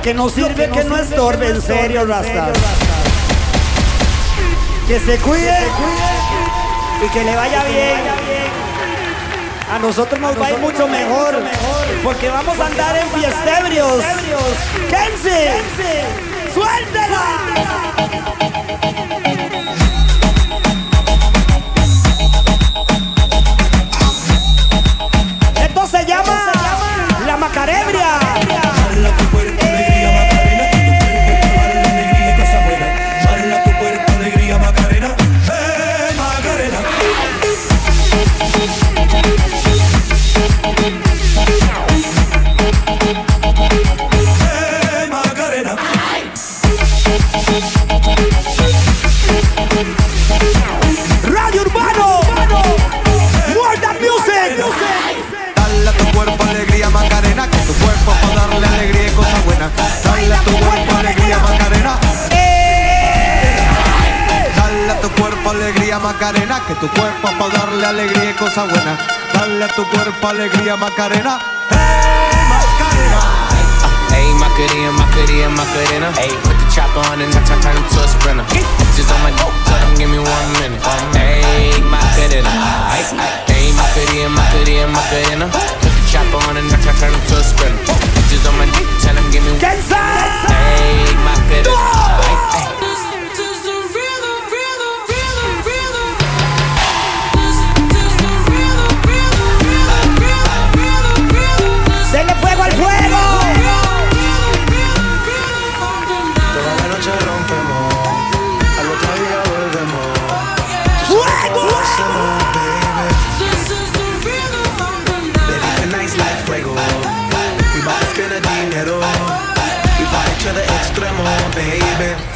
Que no sirve que no estorbe, en serio, Rasta. Que se cuide y que le vaya bien. A nosotros nos va a ir mucho mejor porque vamos a andar en fiestebrios. ¡Kenzie! Macarena, que tu cuerpo para darle alegría y cosas buenas. Dale a tu cuerpo alegría Macarena. Hey, Macarena, Macarena, Macarena. Hey, put the chopper on and turn turn him to a sprinter. Just on my dope, tell them give me one minute. Hey, Macarena. Hey, hey, Macarena, Macarena, Macarena. Put the chopper on and turn turn him to a sprinter. Just on my dope, tell them give me one minute. Hey, Macarena. Baby.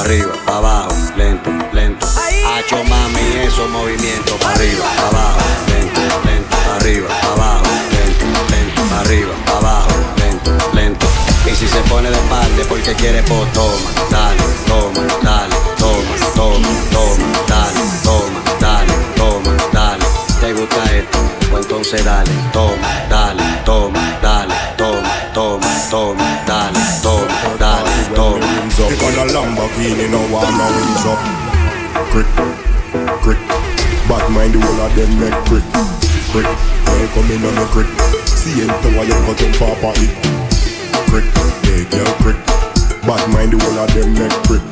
Pa' arriba, pa' abajo, lento, lento. Hacho mami, esos movimientos, pa' arriba, pa' abajo, lento, lento, pa' arriba, pa' abajo, lento, lento, pa' arriba, pa' abajo, lento, lento. Y si se pone de espalda porque quiere, pues toma, dale, toma, dale, toma, toma, toma, dale, toma, dale, toma, dale. ¿Te gusta esto? Pues entonces dale, toma, dale, toma, dale, toma, toma, toma, dale, toma, dale, Stick on a Lamborghini, no one no wings up. Crick, crick. Bad mind the whole of them make crick, crick. Girl come in on the crick. See him to why you got jump off of it. Crick, yeah, girl crick. Bad mind the whole of them make crick,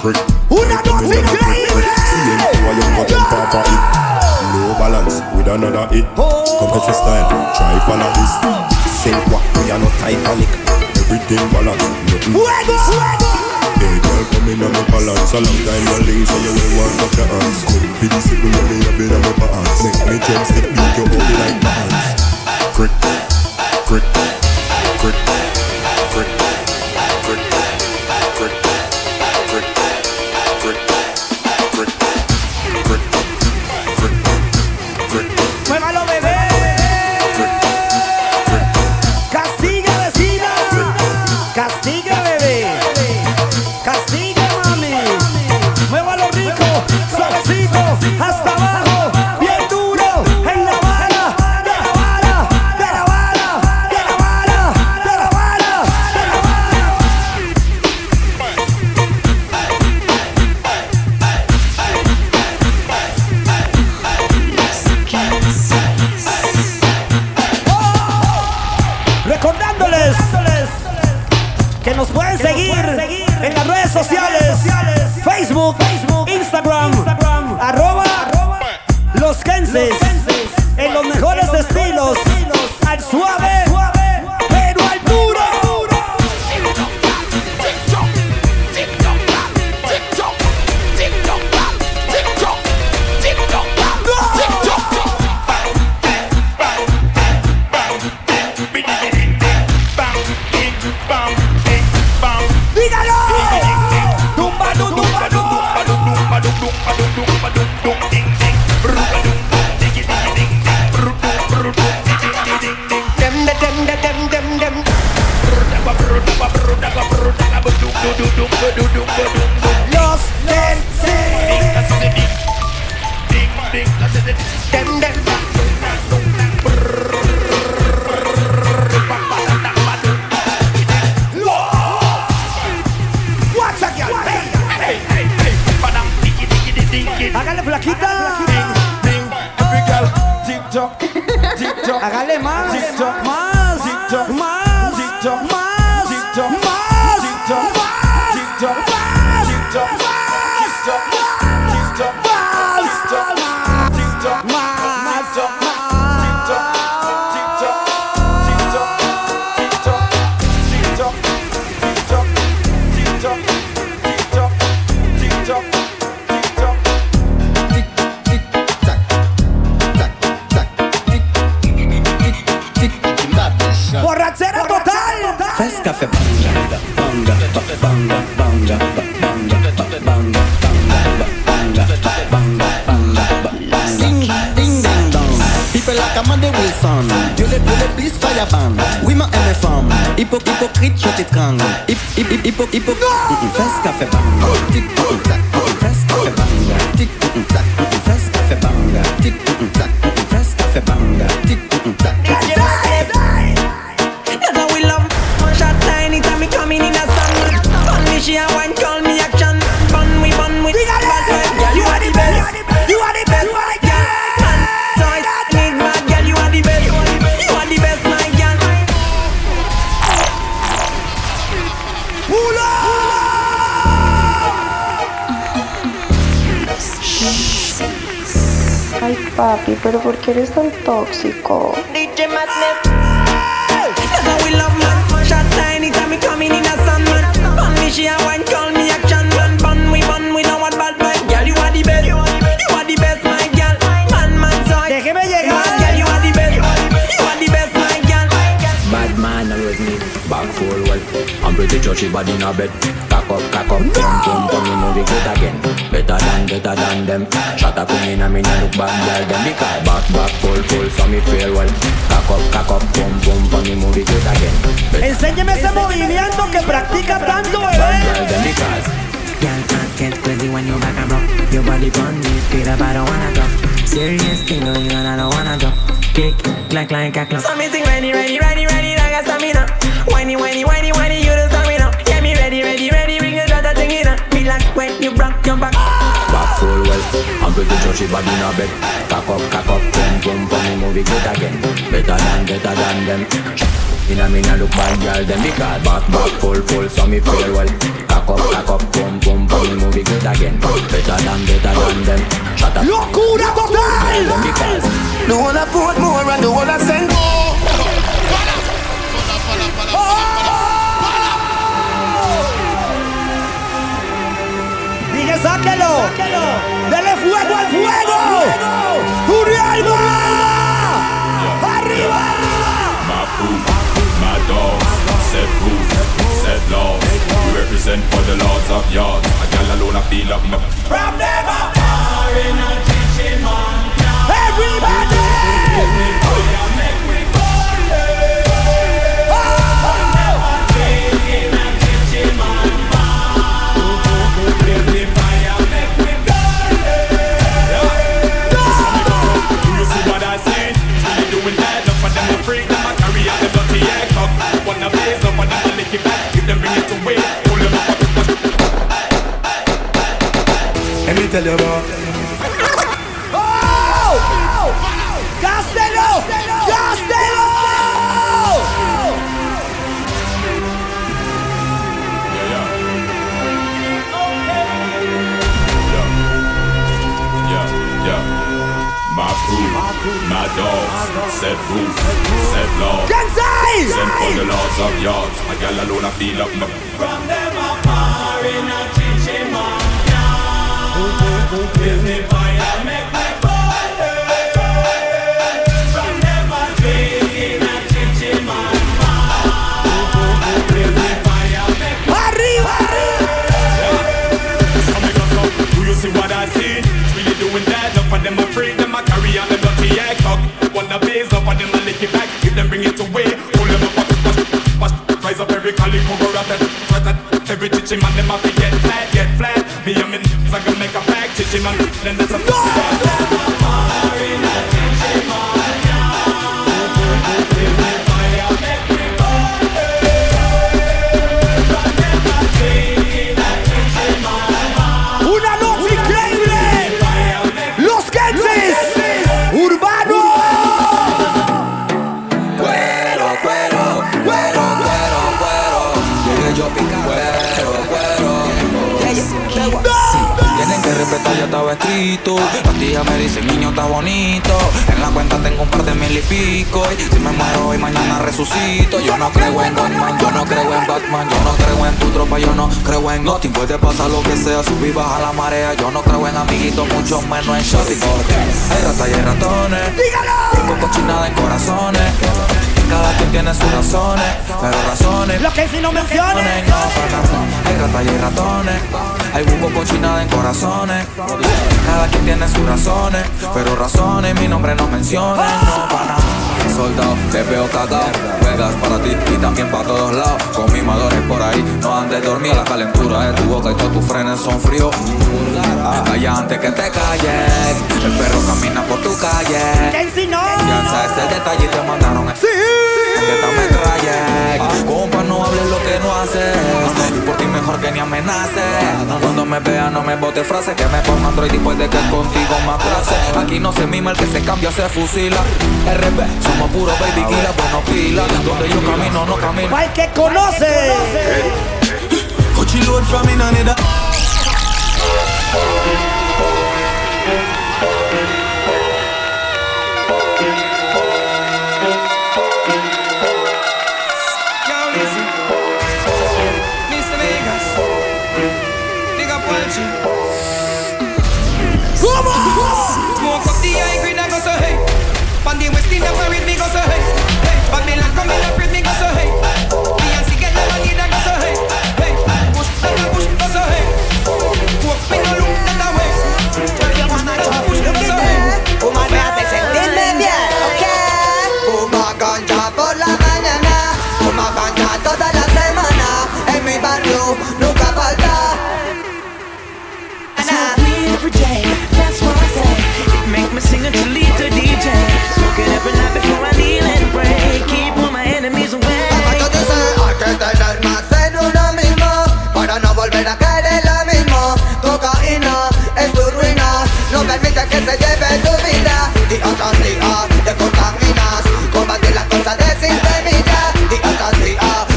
crick. Come in on the crick, crick. See him to why you got jump off of it. No balance with another hit. Compressor style, try follow this. Sing what we are not Titanic. Everything balance, nothing. Hey girl, come in on my balance A long time no link, so you will want up your hands. Come for the sickle, you me a bit of my pants Make me jump, stick, beat you body like Crick, crick, crick, crick, flaquita. Ding, ding, every girl. Tic toc, tic. Hágale más, tic más, tic más, tic más. son Gueulez pour les please fire ban Oui ma aime femme Hypoc hypocrite je t'étrangle Hip hip hip hypoc hypoc Fais ce fait bang. Tic tac Fais ce fait bang. Tic tac Fais ce fait bang. Tic tac eres tan tóxico. Déjeme bag full well. I'm pretty sure but in a bed up, cock up, boom, boom, boom, you move it good again Better than, better than them Shot up in and me no look bad, girl Them because back, back, full, full, so me feel well Cock up, cock up, boom, boom, boom, you move it good again Better Enséñeme ese movimiento que practica tanto, bad, bebé. girl, them because Girl, can't get crazy when you back and rock. Your body on me, speed up, I don't wanna drop. Serious thing, no, you and I don't wanna drop. Kick, clack, like a clock. So me sing ready, ready, ready, ready, like a stamina. Whiny, whiny, whiny, whiny, when you rock your back. Back full well. I'm pretty sure she body in a bed. Cock up, cock up, boom, boom, boom, me move it good again. Better than, better than them. In a me no look bad, girl, them because Back, back, full, full, so me feel well. Cock up, cock up, boom, boom, boom, me move it good again. Better than, better than them. Shut up. Locura total Them because The one I put more and the one I send sáquelo. Dele fuego al fuego. ¡Urialba! ¡Arriba! My proof, my dogs, set proof, set laws. We represent for the laws of yards. A gal alone, I feel up my. From never in a teaching man. Everybody! give them it me. Let me tell you about. Dogs, set rules, set laws. Send for the laws of yards. A gal alone I feel up my. From them apart in a teaching man. Give me fire, make me doing that. Enough of them afraid, them a carry on them dirty egg cock. Wanna base, enough of them a lick it back. If them bring it away, hold them up, push, push. Rise up every calico, go rat rat rat. Every teaching man, them have to get flat, get flat. Me and me, I gonna make a back, teaching man. Then there's a Una escrito. Las tías me dicen, niño, está bonito. En la cuenta tengo un par de mil y pico. Y si me muero hoy, mañana resucito. Yo no creo en Batman, yo no creo en Batman. Yo no creo en tu tropa, yo no creo en Nothing. Puede pasar lo que sea, subir, baja la marea. Yo no creo en amiguitos, mucho menos en shopping. Hay ratas y hay ratones. Dígalo. cochinada en corazones. Cada quien tiene sus razones, pero razones. Lo que si no menciones. No, para Hay ratas y ratones. Hay buco cochinada en corazones. Cada quien tiene sus razones, pero razones mi nombre no menciones. No, para Soldado, te veo cagado. Juegas para ti y también para todos lados. Con mimadores por ahí, no andes dormido. La calentura de tu boca y todos tus frenes son fríos. Calla antes que te calles. El perro camina por tu calle. Confianza ese detalle y te mandaron. Sí. Que te ametralles. Compa, no hables lo que no haces. Y por ti mejor que ni amenaces. Cuando me veas, no me bote frases. Que me ponga Android después de que contigo me atrase. Aquí no se mima el que se cambia, se fusila. RB, somos puro baby killer, bueno pila. Donde yo camino, no camino. Hay que conoce. From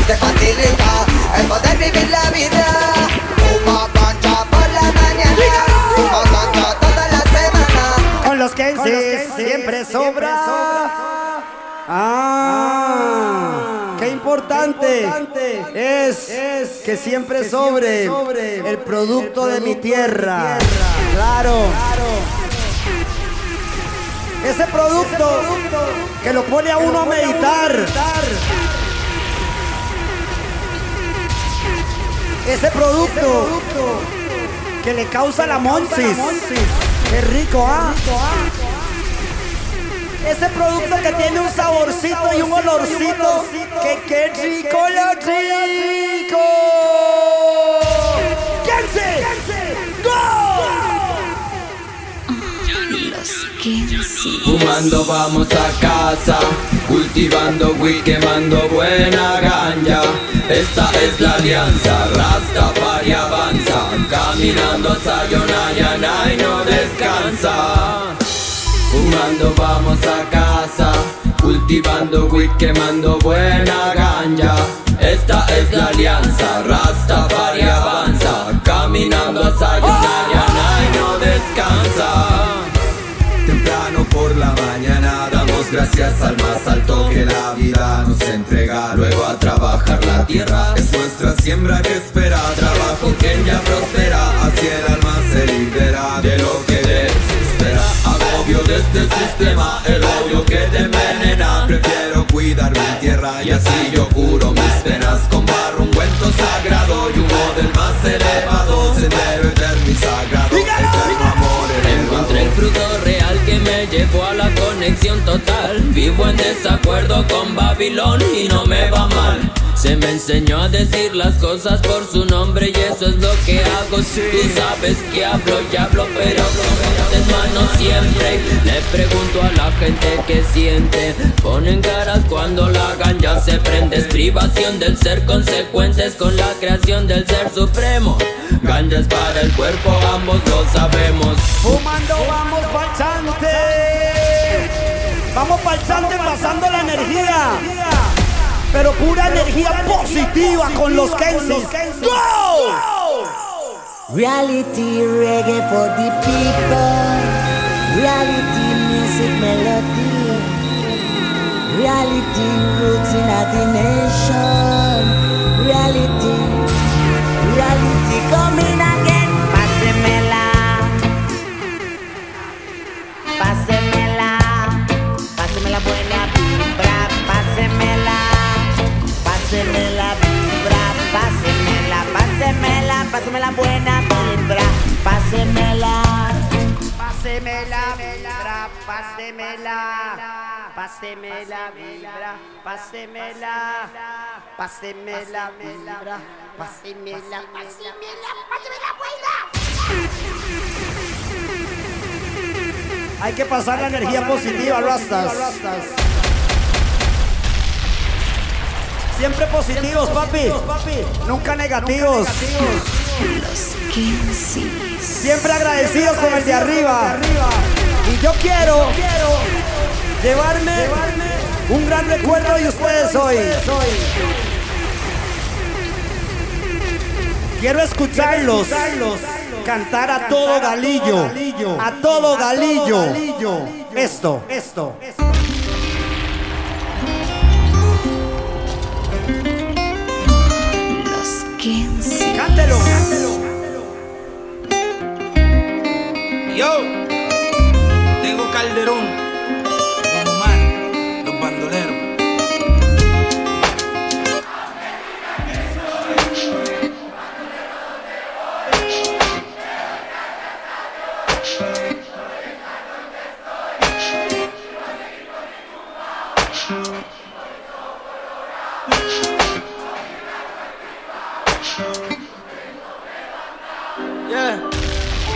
te facilita el poder vivir la vida. Fuma pancha por la mañana, fuma ganja toda la semana. Con los Kensis siempre sobra. Ah, qué importante es que siempre sobre el producto de mi tierra. Claro. Ese producto que lo pone a uno a meditar. Ese producto que le causa la monsis. Qué rico, ¿ah? Ese producto que tiene un saborcito y un olorcito. Que qué rico lo rico. ¡Quédense! Fumando vamos a casa, cultivando weed, quemando buena ganja. Esta es la alianza, Rastafari avanza, caminando hacia y no descansa. Fumando vamos a casa, cultivando weed, quemando buena ganja. Esta es la alianza, Rastafari avanza, caminando hacia y no descansa. Temprano por la mañana gracias al más alto que la vida nos entrega. Luego a trabajar la tierra es nuestra siembra que espera. Trabajo que ya prospera, así el alma se libera de lo que desespera. Agobio de este sistema, el odio que te envenena. Prefiero cuidar mi tierra y así yo curo mis penas con barro, ungüento sagrado y humo del más elevado. Sendero eterno y sagrado, eterno amor Encontré el fruto llevó a la conexión total. Vivo en desacuerdo con Babilón y no me va mal. Se me enseñó a decir las cosas por su nombre y eso es lo que hago. Tú sabes que hablo y hablo, pero con en mano siempre. Le pregunto a la gente que siente. Ponen caras cuando la ganja se prende. Es privación del ser consecuentes con la creación del ser supremo. Ganja es para el cuerpo, ambos lo sabemos. Fumando vamos pa'l Vamos pa'l chante pasando la energía. Pero pura energía positiva con los Kensis. ¡Go! Reality reggae for the people. Reality music melody. Reality roots in the nation. Reality Pásemela vibra. Pásemela. Pásemela. Pásemela buena vibra. Pásemela. Pásemela vibra, pásemela. Pásemela vibra, pásemela. Pásemela vibra, pásemela, pásemela, pásemela buena. Hay que pasar la energía positiva, Rastas. Siempre positivos, papi. Nunca negativos. Siempre agradecidos con el de arriba. Y yo quiero llevarme un gran recuerdo de ustedes hoy. Quiero escucharlos cantar a todo galillo. A todo galillo. Esto, esto. Los 15. Cántelo. Yo, tengo Calderón,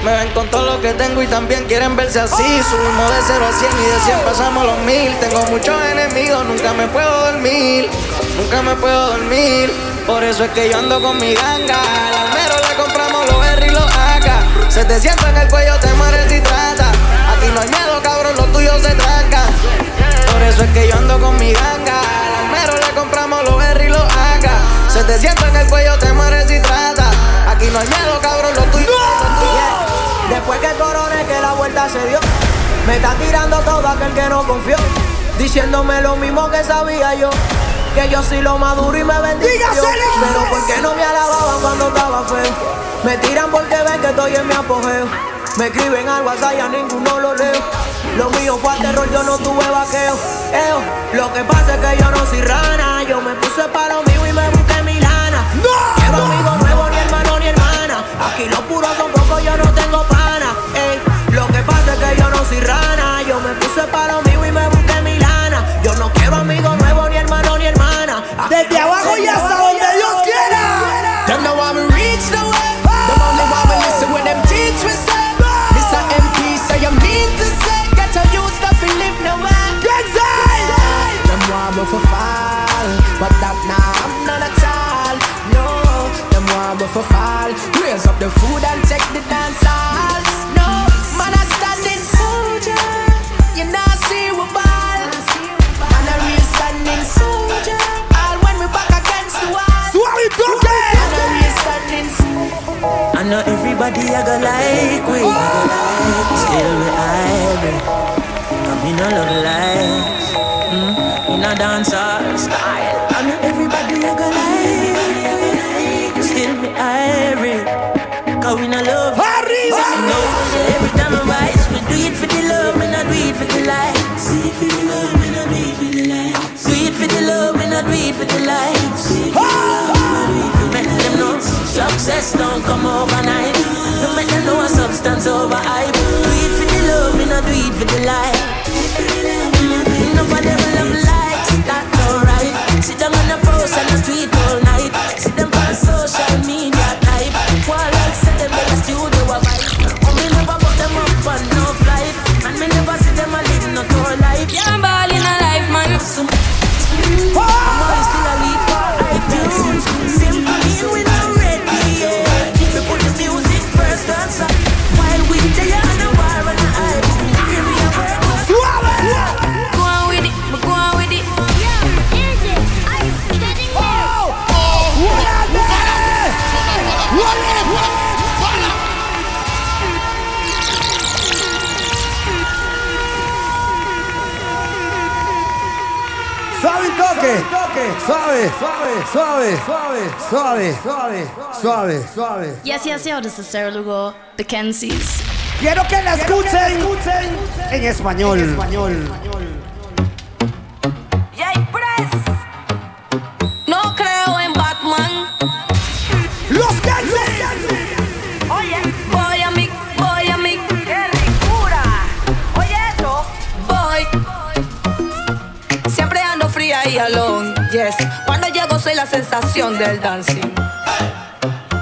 Me ven con todo lo que tengo y también quieren verse así. Subimos de 0 a 100 y de 100 pasamos los 1000. Tengo muchos enemigos, nunca me puedo dormir. Nunca me puedo dormir. Por eso es que yo ando con mi ganga. Al almero le compramos los R y los AK. Se te sienta en el cuello, te mueres y trata. Aquí no hay miedo, cabrón, los tuyos se trancan. Por eso es que yo ando con mi ganga. Al almero le compramos los R y los AK. Se te sienta en el cuello, te mueres y trata. Aquí no hay miedo, cabrón, los tuyos. Después que coroné que la vuelta se dio, me está tirando todo aquel que no confió. Diciéndome lo mismo que sabía yo. Que yo soy lo maduro y me bendijo. Pero ¿por qué no me alababan cuando estaba feo? Me tiran porque ven que estoy en mi apogeo. Me escriben al WhatsApp y a ninguno lo leo. Lo mío fue al terror, yo no tuve vaqueo. Eo, Lo que pasa es que yo no soy rana. Yo me puse para lo mío y me busqué mi lana. No quiero amigo nuevo, ni hermano, ni hermana. Aquí los puros son soy. Yo me puse para lo mío y me busqué mi lana. Yo no quiero amigo nuevo, ni hermano, ni hermana. Desde go like we Still we And me no love lies a dancer style. I know everybody a go like, still me irie. Cause we no love. Arriba! No, every time I rise, we do it for the love, me not do it for the likes. Do it for the love, me not do it for the likes. Do it for the love, me not do it for the likes. Know success don't come overnight. No make them know substance over hype. Do it for the love, me not do it for the likes. Enough of them love likes, that's alright. Sit down on the post and a tweet suave, suave, suave, suave, suave, suave, Y así hace ahora César Lugo, Beckenzies. Quiero que la escuchen, en español. En español. Sensación del dancing.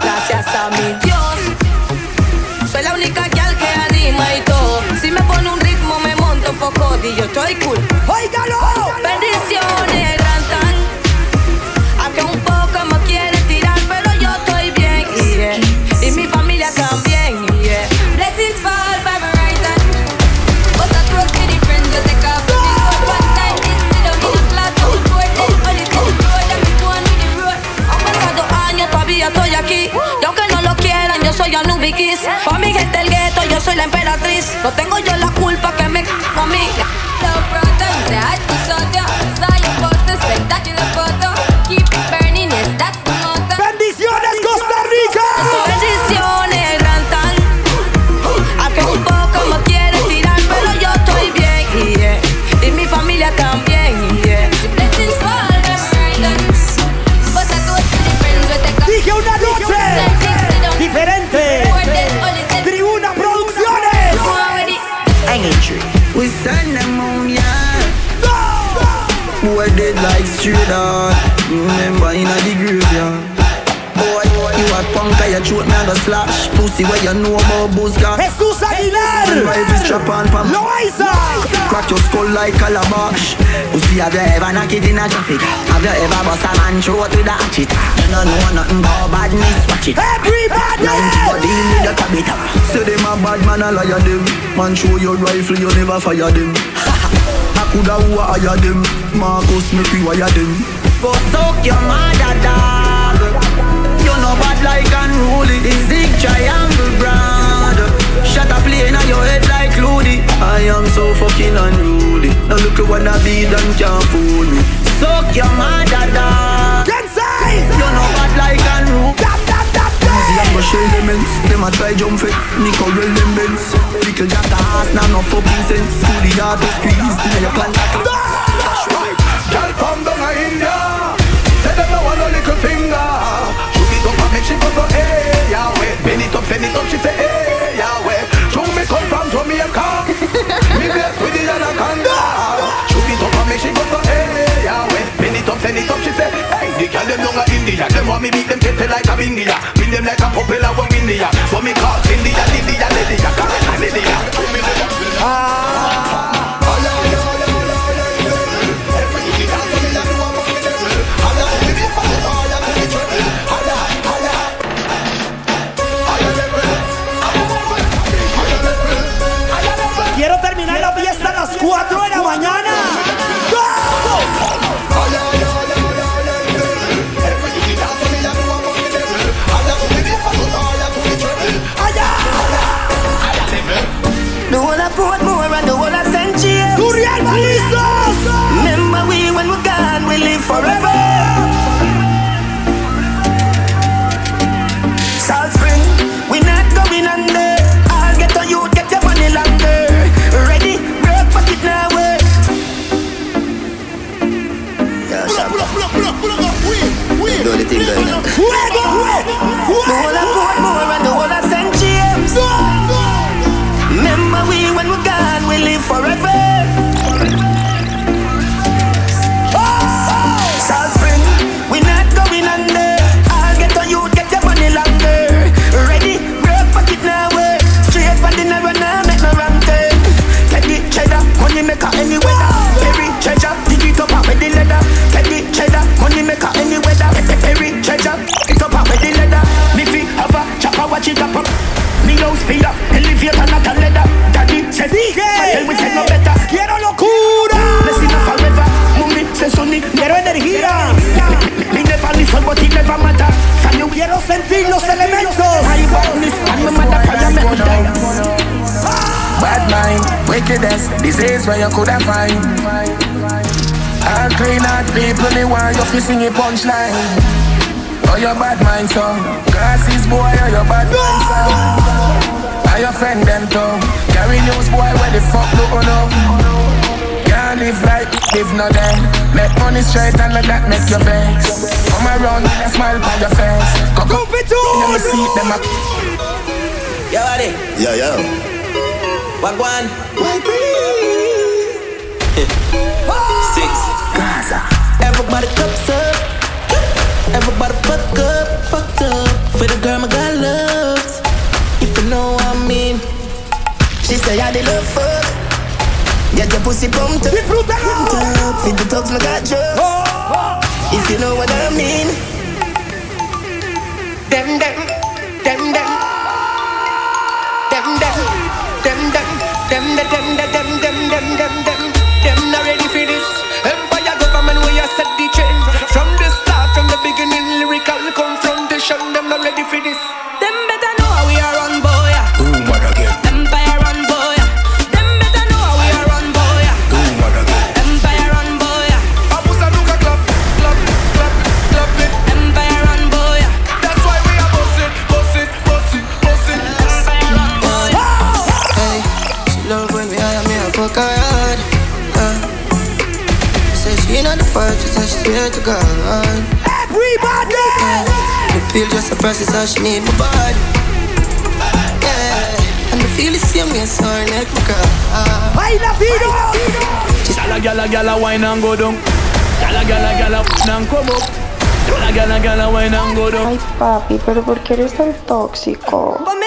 Gracias a mi Dios. Soy la única que al que anima y todo. Si me pone un ritmo me monto un poco y yo estoy cool. Lo tengo yo straight. Remember in a the graveyard. Boy, you a punk, you throat me and a slash. Pussy where you know about booze got. Jesús Aguilar. Rifle strap on pam. Loaiza. Crack your skull like calabash. Pussy have you ever knocked it in a traffic? Have you ever bust a man throat with a hatchet? You don't know nothing about badness, watch it. Everybody. 90 body in the tabita. Say them a bad man, a liar them. Man show your rifle, you never fire them. I coulda who hire them. Marcus make we wire them. Go suck your mother dog. You know bad like unruly. The zig triangle brand. Shut up plane on your head like Looney. I am so fucking unruly. Now look at what I be done can't fool me. Suck your mother dog. You know bad like unruly. Easy and go shell elements Them a try jump fit Nico roll them bends Little jack the ass Now no fucking sense. To the heart to squeeze Now you contact Girl from down a India. Say them no want no little finger. Shoot it up and make she go go hey Yahweh Bend it up, send it up, she say hey Yahweh Shoot me come from Jamaica. Me bless with the anaconda. Shoot it up and make she go go hey Yahweh Bend it up, send it up, she say hey. The a India. Them want me beat them tete like a India. Bring them like a from India. So me call India, Quiero terminar la fiesta a las 4 de la mañana. Portmore and the whole of St. James. Remember we when we're gone, we live forever. Chopper, watch it up up. Me house fi up, elevator not a leather. Daddy says, tell we say no better. Quiero locura. Blessing no forever. Mummy says sunny, Quiero energía. Me never listen, but it never matter. From you Quiero sentir los elementos. I badness and my mother prayer make me die. Bad mind, wickedness, disease where you coulda find. All clean out people, they want you fi sing a punchline. Oh, your bad mind song. Glasses boy, oh, your bad mind song. Are your friend them too? Carry news boy, where the fuck do you know? Can't live like live no day. Make money straight and let that make you vex. Come around with a smile on your face. Go go, let me see them a Yo, buddy. Yo, yo. Wagwan. Six. Gaza. Everybody cups up. Everybody fuck up, fucked up. For the girl my God loves. If you know what I mean. She say I did love fuck. Get your pussy pumped up. Pumped up. Feed the dogs my God drugs. If you know what I mean. Them, them, them, them. Them, them, them, them, them, them, them, them, them, them, them, them, them. Them not ready for this. Empire government where you set the trend. From the start, from the beginning, lyrical confrontation. Them not ready for this. Them better know how we are run, boy. Empire run, boy. Them better know how we are run, boy. Empire run, boy. Abusa nunca clap, clap, clap, clap it. Empire run, boy. That's why we are boss it, boss it, boss it, boss it. Hey, she love when me hire me a fuck her hard. Uh, say she not the first, she said she swear to God. Everybody! The pill just a process how she need my body. Yeah, and I feel the same way, so her neck my girl. Baila Pino! Gala gala gala wine and go down. Gala gala gala and come up. Gala gala gala wine and go down. Ay, papi, pero ¿por qué eres tan tóxico? Ponme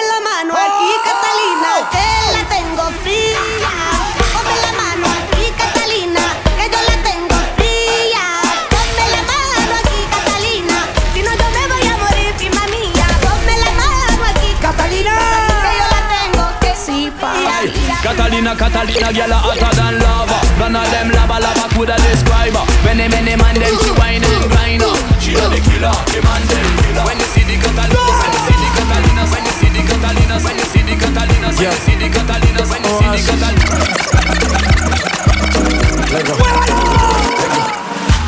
Catalina, Catalina, gyal hotter than lava. None of them lava lava coulda describe her. Many many man them she whine and grind her. She a the killer, the man them killer. When you see the Catalina, when you see the Catalina, when you see the Catalina, when you see the Catalina, when you see the Catalina, when you see the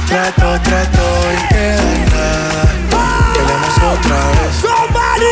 Trato, trato y queda nada. Peleamos otra vez. Somebody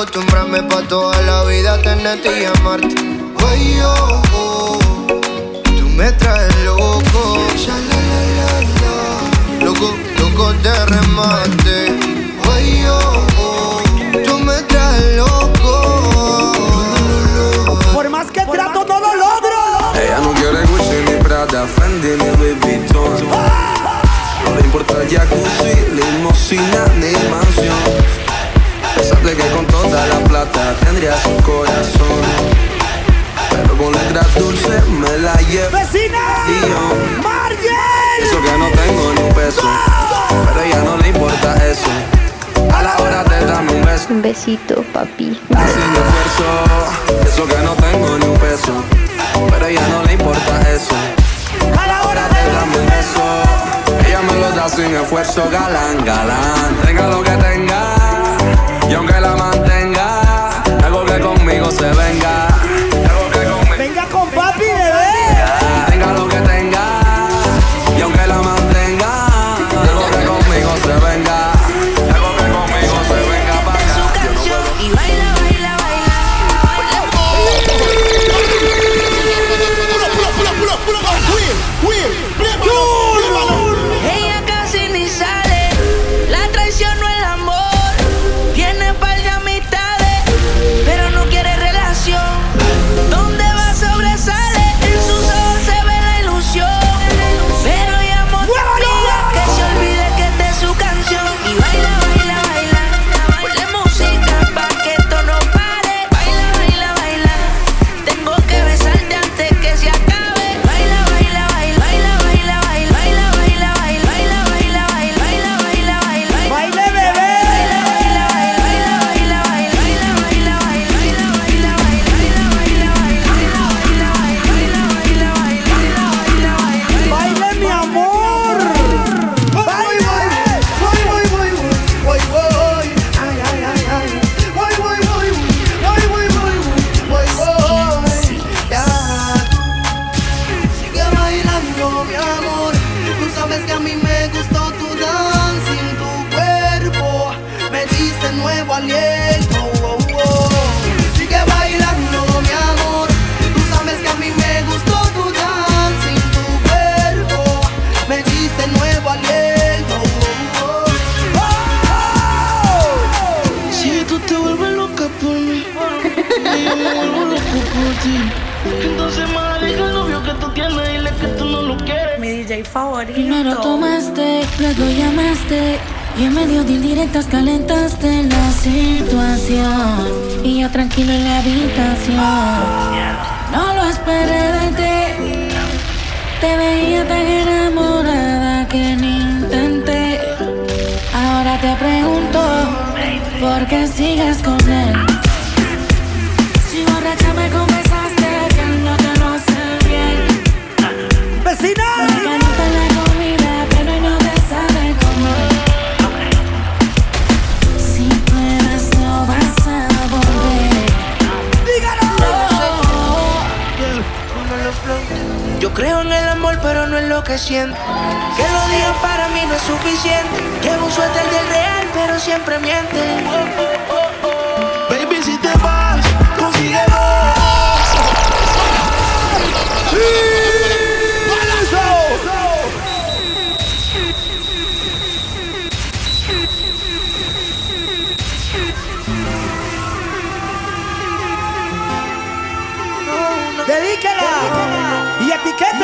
acostumbrarme pa' toda la vida tenerte y amarte. esfuerzo galán, galán. Tenga lo que te en la habitación. No lo esperé de ti. Te veía tan enamorada que ni intenté. Ahora te pregunto, ¿por qué sigues con él? Creo en el amor, pero no en lo que siento. Que lo digan para mí no es suficiente. Llevo un suéter del real, pero siempre miente.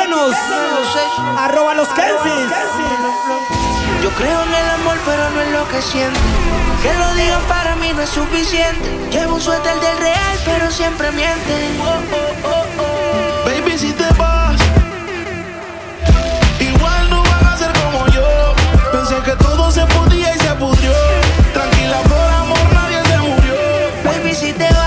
Etiquétenos. Arroba los Kensis. Yo creo en el amor, pero no en lo que siento. Que lo digan para mí no es suficiente. Llevo un suéter del real, pero siempre miente. Baby, si te vas, igual no van a ser como yo. Pensé que todo se podía y se pudrió. Tranquila, por amor, nadie se murió. Baby, si te vas,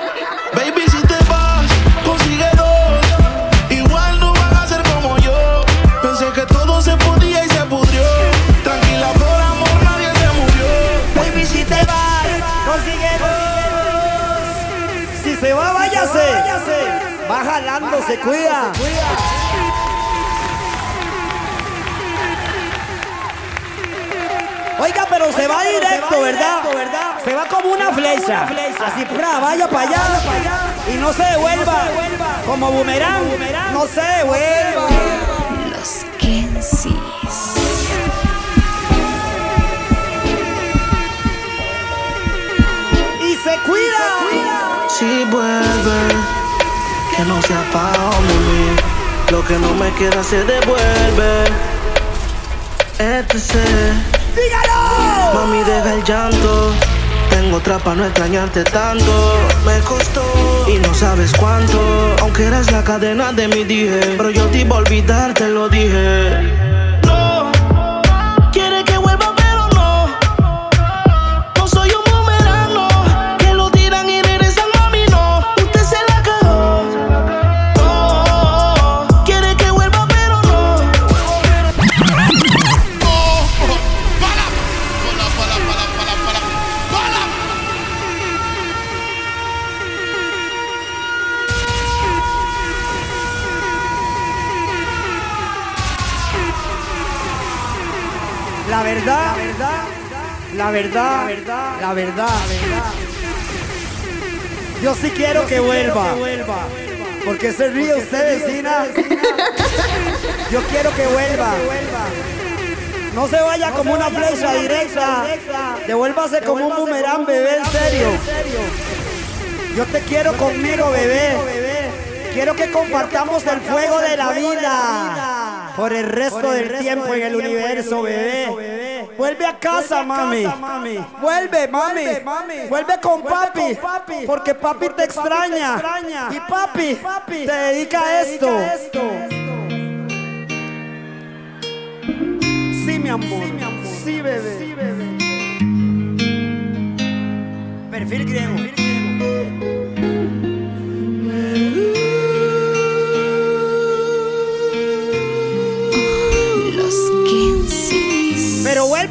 Va jalando, se cuida. Oiga, pero se va directo, ¿verdad? Se va como una flecha. Así, pra, vaya para allá. Y no se devuelva. Como boomerang. No se devuelva. Los Kensis. Y se cuida. Si vuelve, que no sea pa' mí. Lo que no me queda se devuelve. Etc. ¡Dígalo! Mami, deja el llanto. Tengo otra pa' no extrañarte tanto. Me costó y no sabes cuánto. Aunque eras la cadena de mi dije. Pero yo te iba a olvidar, te lo dije. La verdad, Yo sí quiero que vuelva. Porque se ríe usted, vecina. Yo quiero que vuelva. No se vaya como una flecha directa. Devuélvase como un boomerang, bebé, en serio. Yo te quiero conmigo, bebé. Quiero que compartamos el fuego de la vida por el resto del tiempo en el universo, bebé. Vuelve a casa, mami. Vuelve, mami. Vuelve con papi. Porque papi te extraña. Y papi te dedica a esto. Sí, mi amor. Sí, bebé. Perfil griego.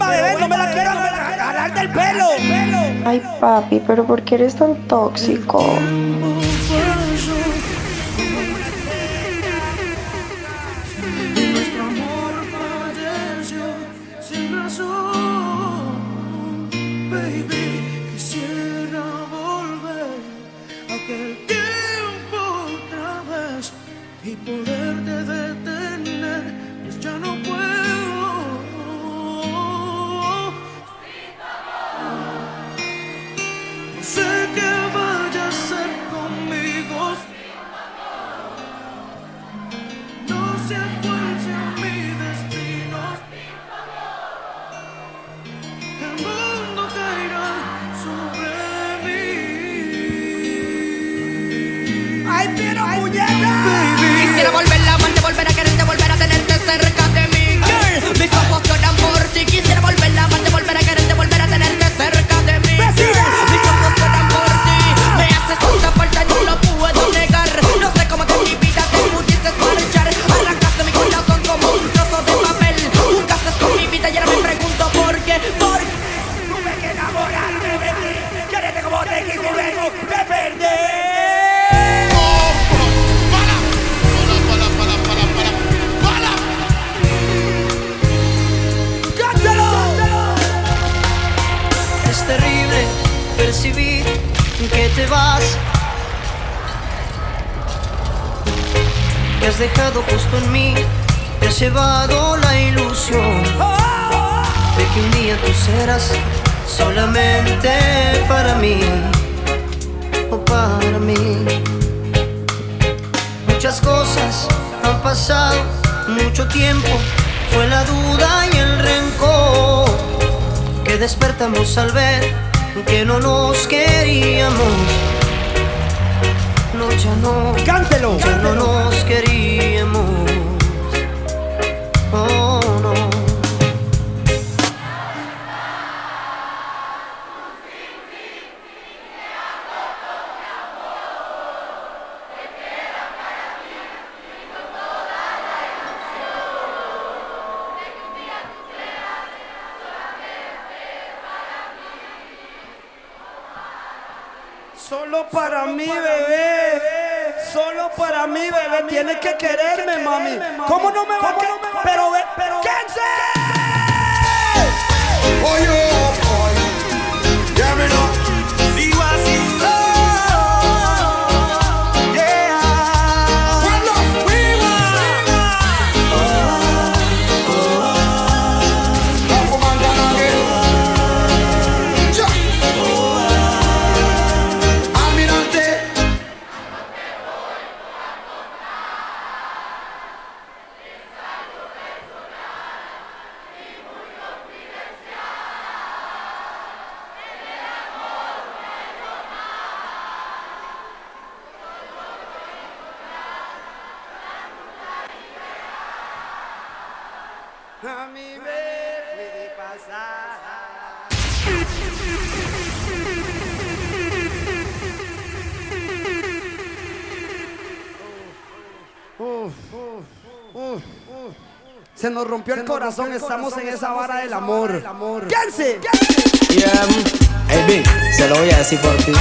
Los Kensis. Pero vuelva, bebé, no me la quiero jalar cálate el pelo. Ay, papi, pero ¿por qué eres tan tóxico? Nuestro amor te vas. Has dejado justo en mí, te has llevado la ilusión de que un día tú serás solamente para mí o para mí. Muchas cosas han pasado, mucho tiempo, fue la duda y el rencor que despertamos al ver que no nos queríamos. No, ya no. Cántelo. Ya no nos queríamos. Oh, mí, bebé. Tienes que quererme, mami. ¿Cómo no me va a querer? Pero, pero, ¿qué Oye, Se nos rompió el corazón, estamos en esa vara del amor. ¡Quédense! Yeah, hey Big, se lo voy a decir por ti.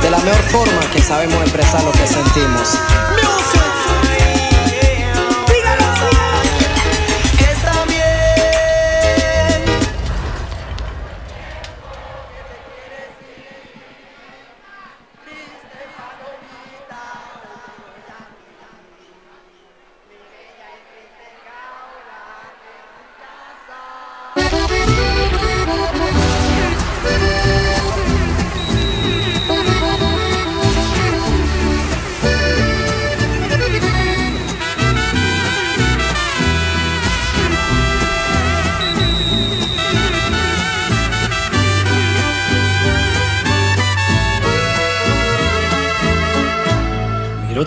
De la mejor forma que sabemos expresar lo que sentimos.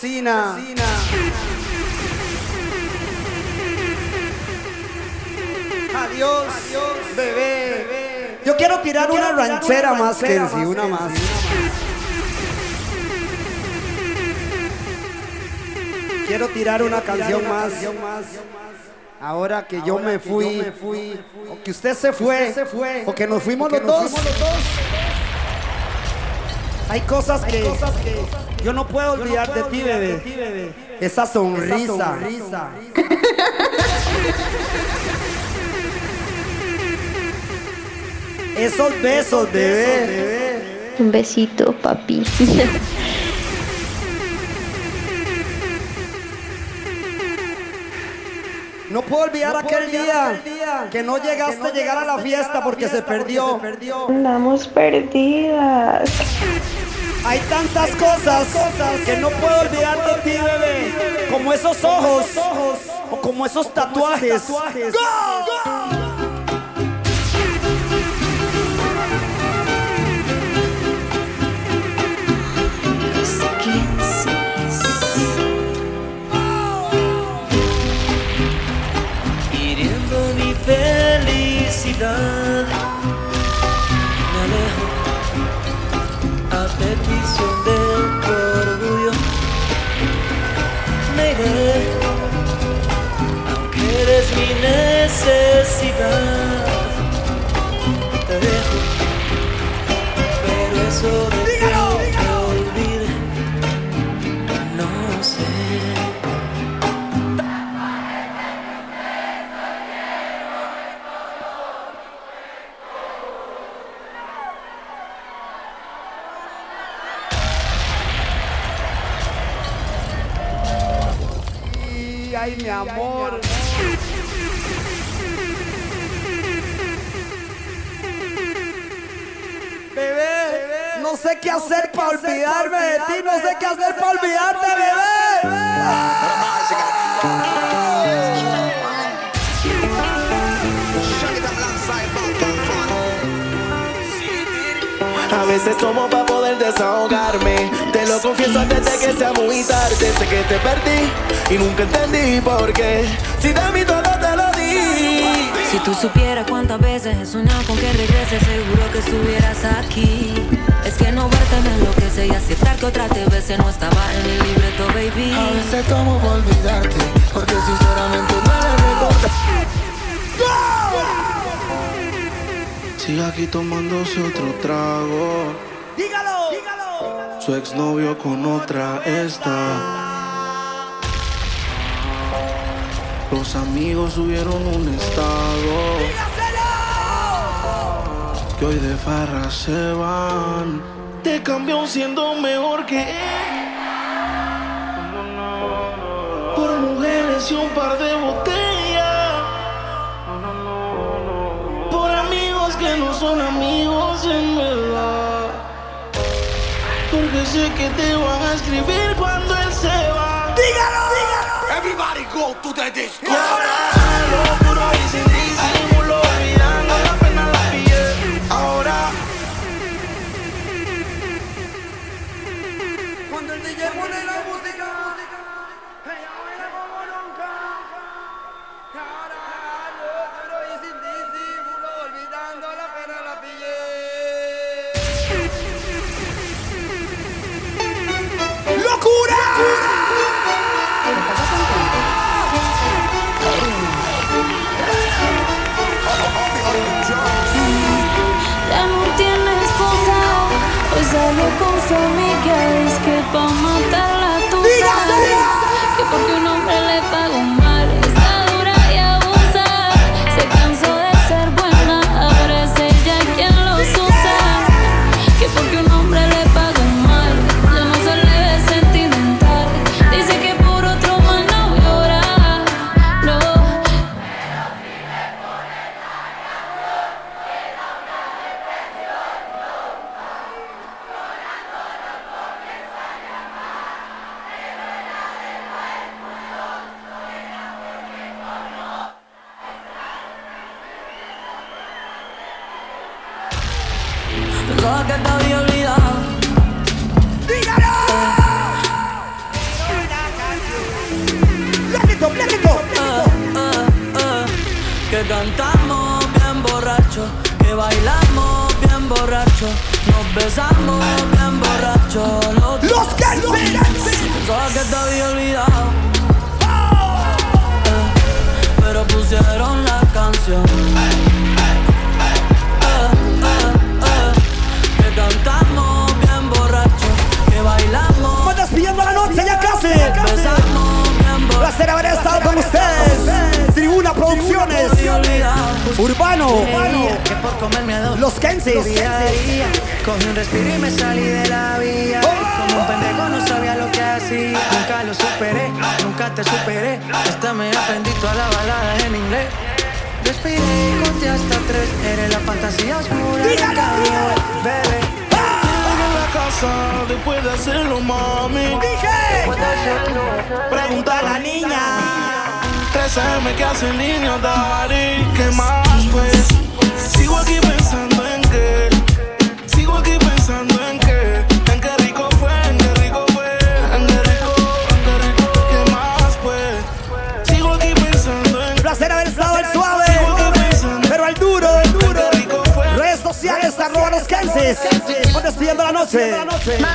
Vecina. Adiós, bebé. Yo quiero tirar una ranchera más que si una más. Quiero tirar una canción más. Ahora que yo me fui, o que usted se fue, o que nos fuimos los dos. Hay cosas que yo no puedo olvidar de ti, bebé. Esa sonrisa. Esos besos, bebé. Un besito, papi. No puedo olvidar aquel día que no llegaste a llegar a la fiesta porque se perdió. Andamos perdidas. Hay tantas cosas que no puedo olvidar de ti, bebé. Como esos ojos o como esos tatuajes. hiriendo mi necesidad. Te dejo, pero eso de que te olvide, no sé. Ay, mi amor. No sé qué hacer para olvidarme de ti, no sé qué hacer para olvidarte, bebé. A veces tomo para poder desahogarme. Te lo confieso antes de que sea muy tarde. Sé que te perdí y nunca entendí por qué. Si de mí todo te lo di. Si tú supieras cuántas veces he soñado con que regreses, seguro que estuvieras aquí. Es que no verte me enloquece y aceptar que otras te veces no estaba en el libreto, baby. A veces tomo por olvidarte, porque sinceramente no le recuerdo. Sigue aquí tomándose otro trago. Dígalo, dígalo. Su exnovio con otra está. Los amigos subieron un estado. Que hoy de farra se van. Te cambió siendo mejor que él. Por mujeres y un par de botellas. Por amigos que no son amigos en verdad. Porque sé que te van a escribir cuando él se va. Dígalo, dígalo. Everybody go to the disco.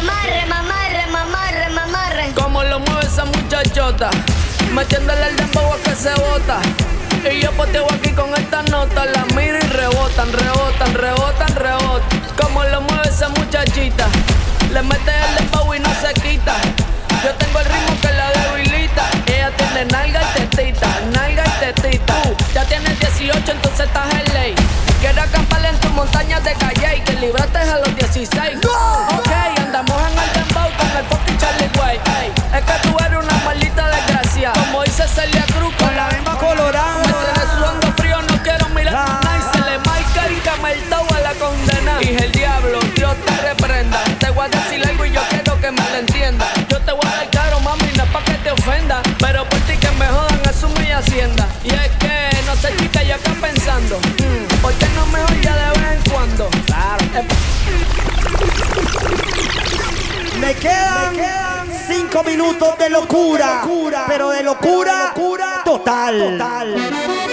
Mamarre, mamarre, mamarre, mamarre. Como lo mueve esa muchachota, metiéndole el dembow a que se bota. Y yo poteo aquí con esta nota, la miro y rebotan, rebotan, rebotan, rebotan. Como lo mueve esa muchachita, le mete el dembow y no se quita. Yo tengo el ritmo que la debilita. Ella tiene nalga y tetita, nalga y tetita. Tú ya tienes 18, entonces estás en ley. Quiero acampar en tu montaña de calle y que libraste a los 16. Ok, Claro. Me quedan cinco minutos de locura, pero de locura total. Amor,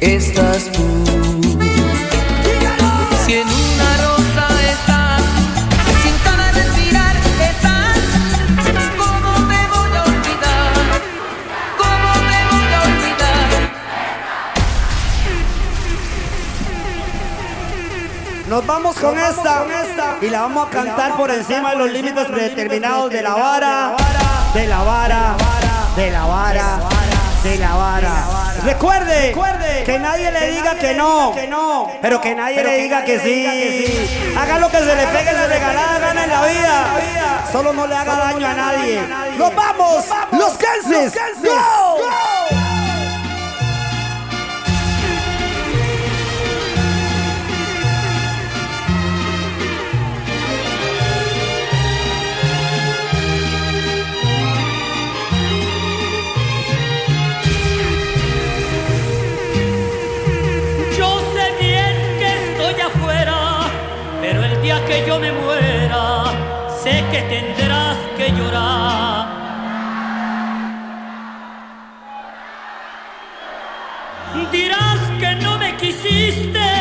estás tú. Si en una rosa estás, sin cada respirar estás, ¿cómo me voy a olvidar? ¿Cómo me voy a olvidar? Nos vamos con esta y la vamos a cantar por encima de los límites predeterminados de la vara, de la vara, de la vara, de la vara. Recuerde que nadie le diga que no, pero que nadie le diga que sí. Haga lo que se le pegue la regalada gana en la vida. Solo no le haga daño a nadie. ¡Nos vamos! ¡Los Kensis! ¡Go! Yo día que yo me muera, sé que tendrás que llorar. Dirás que no me quisiste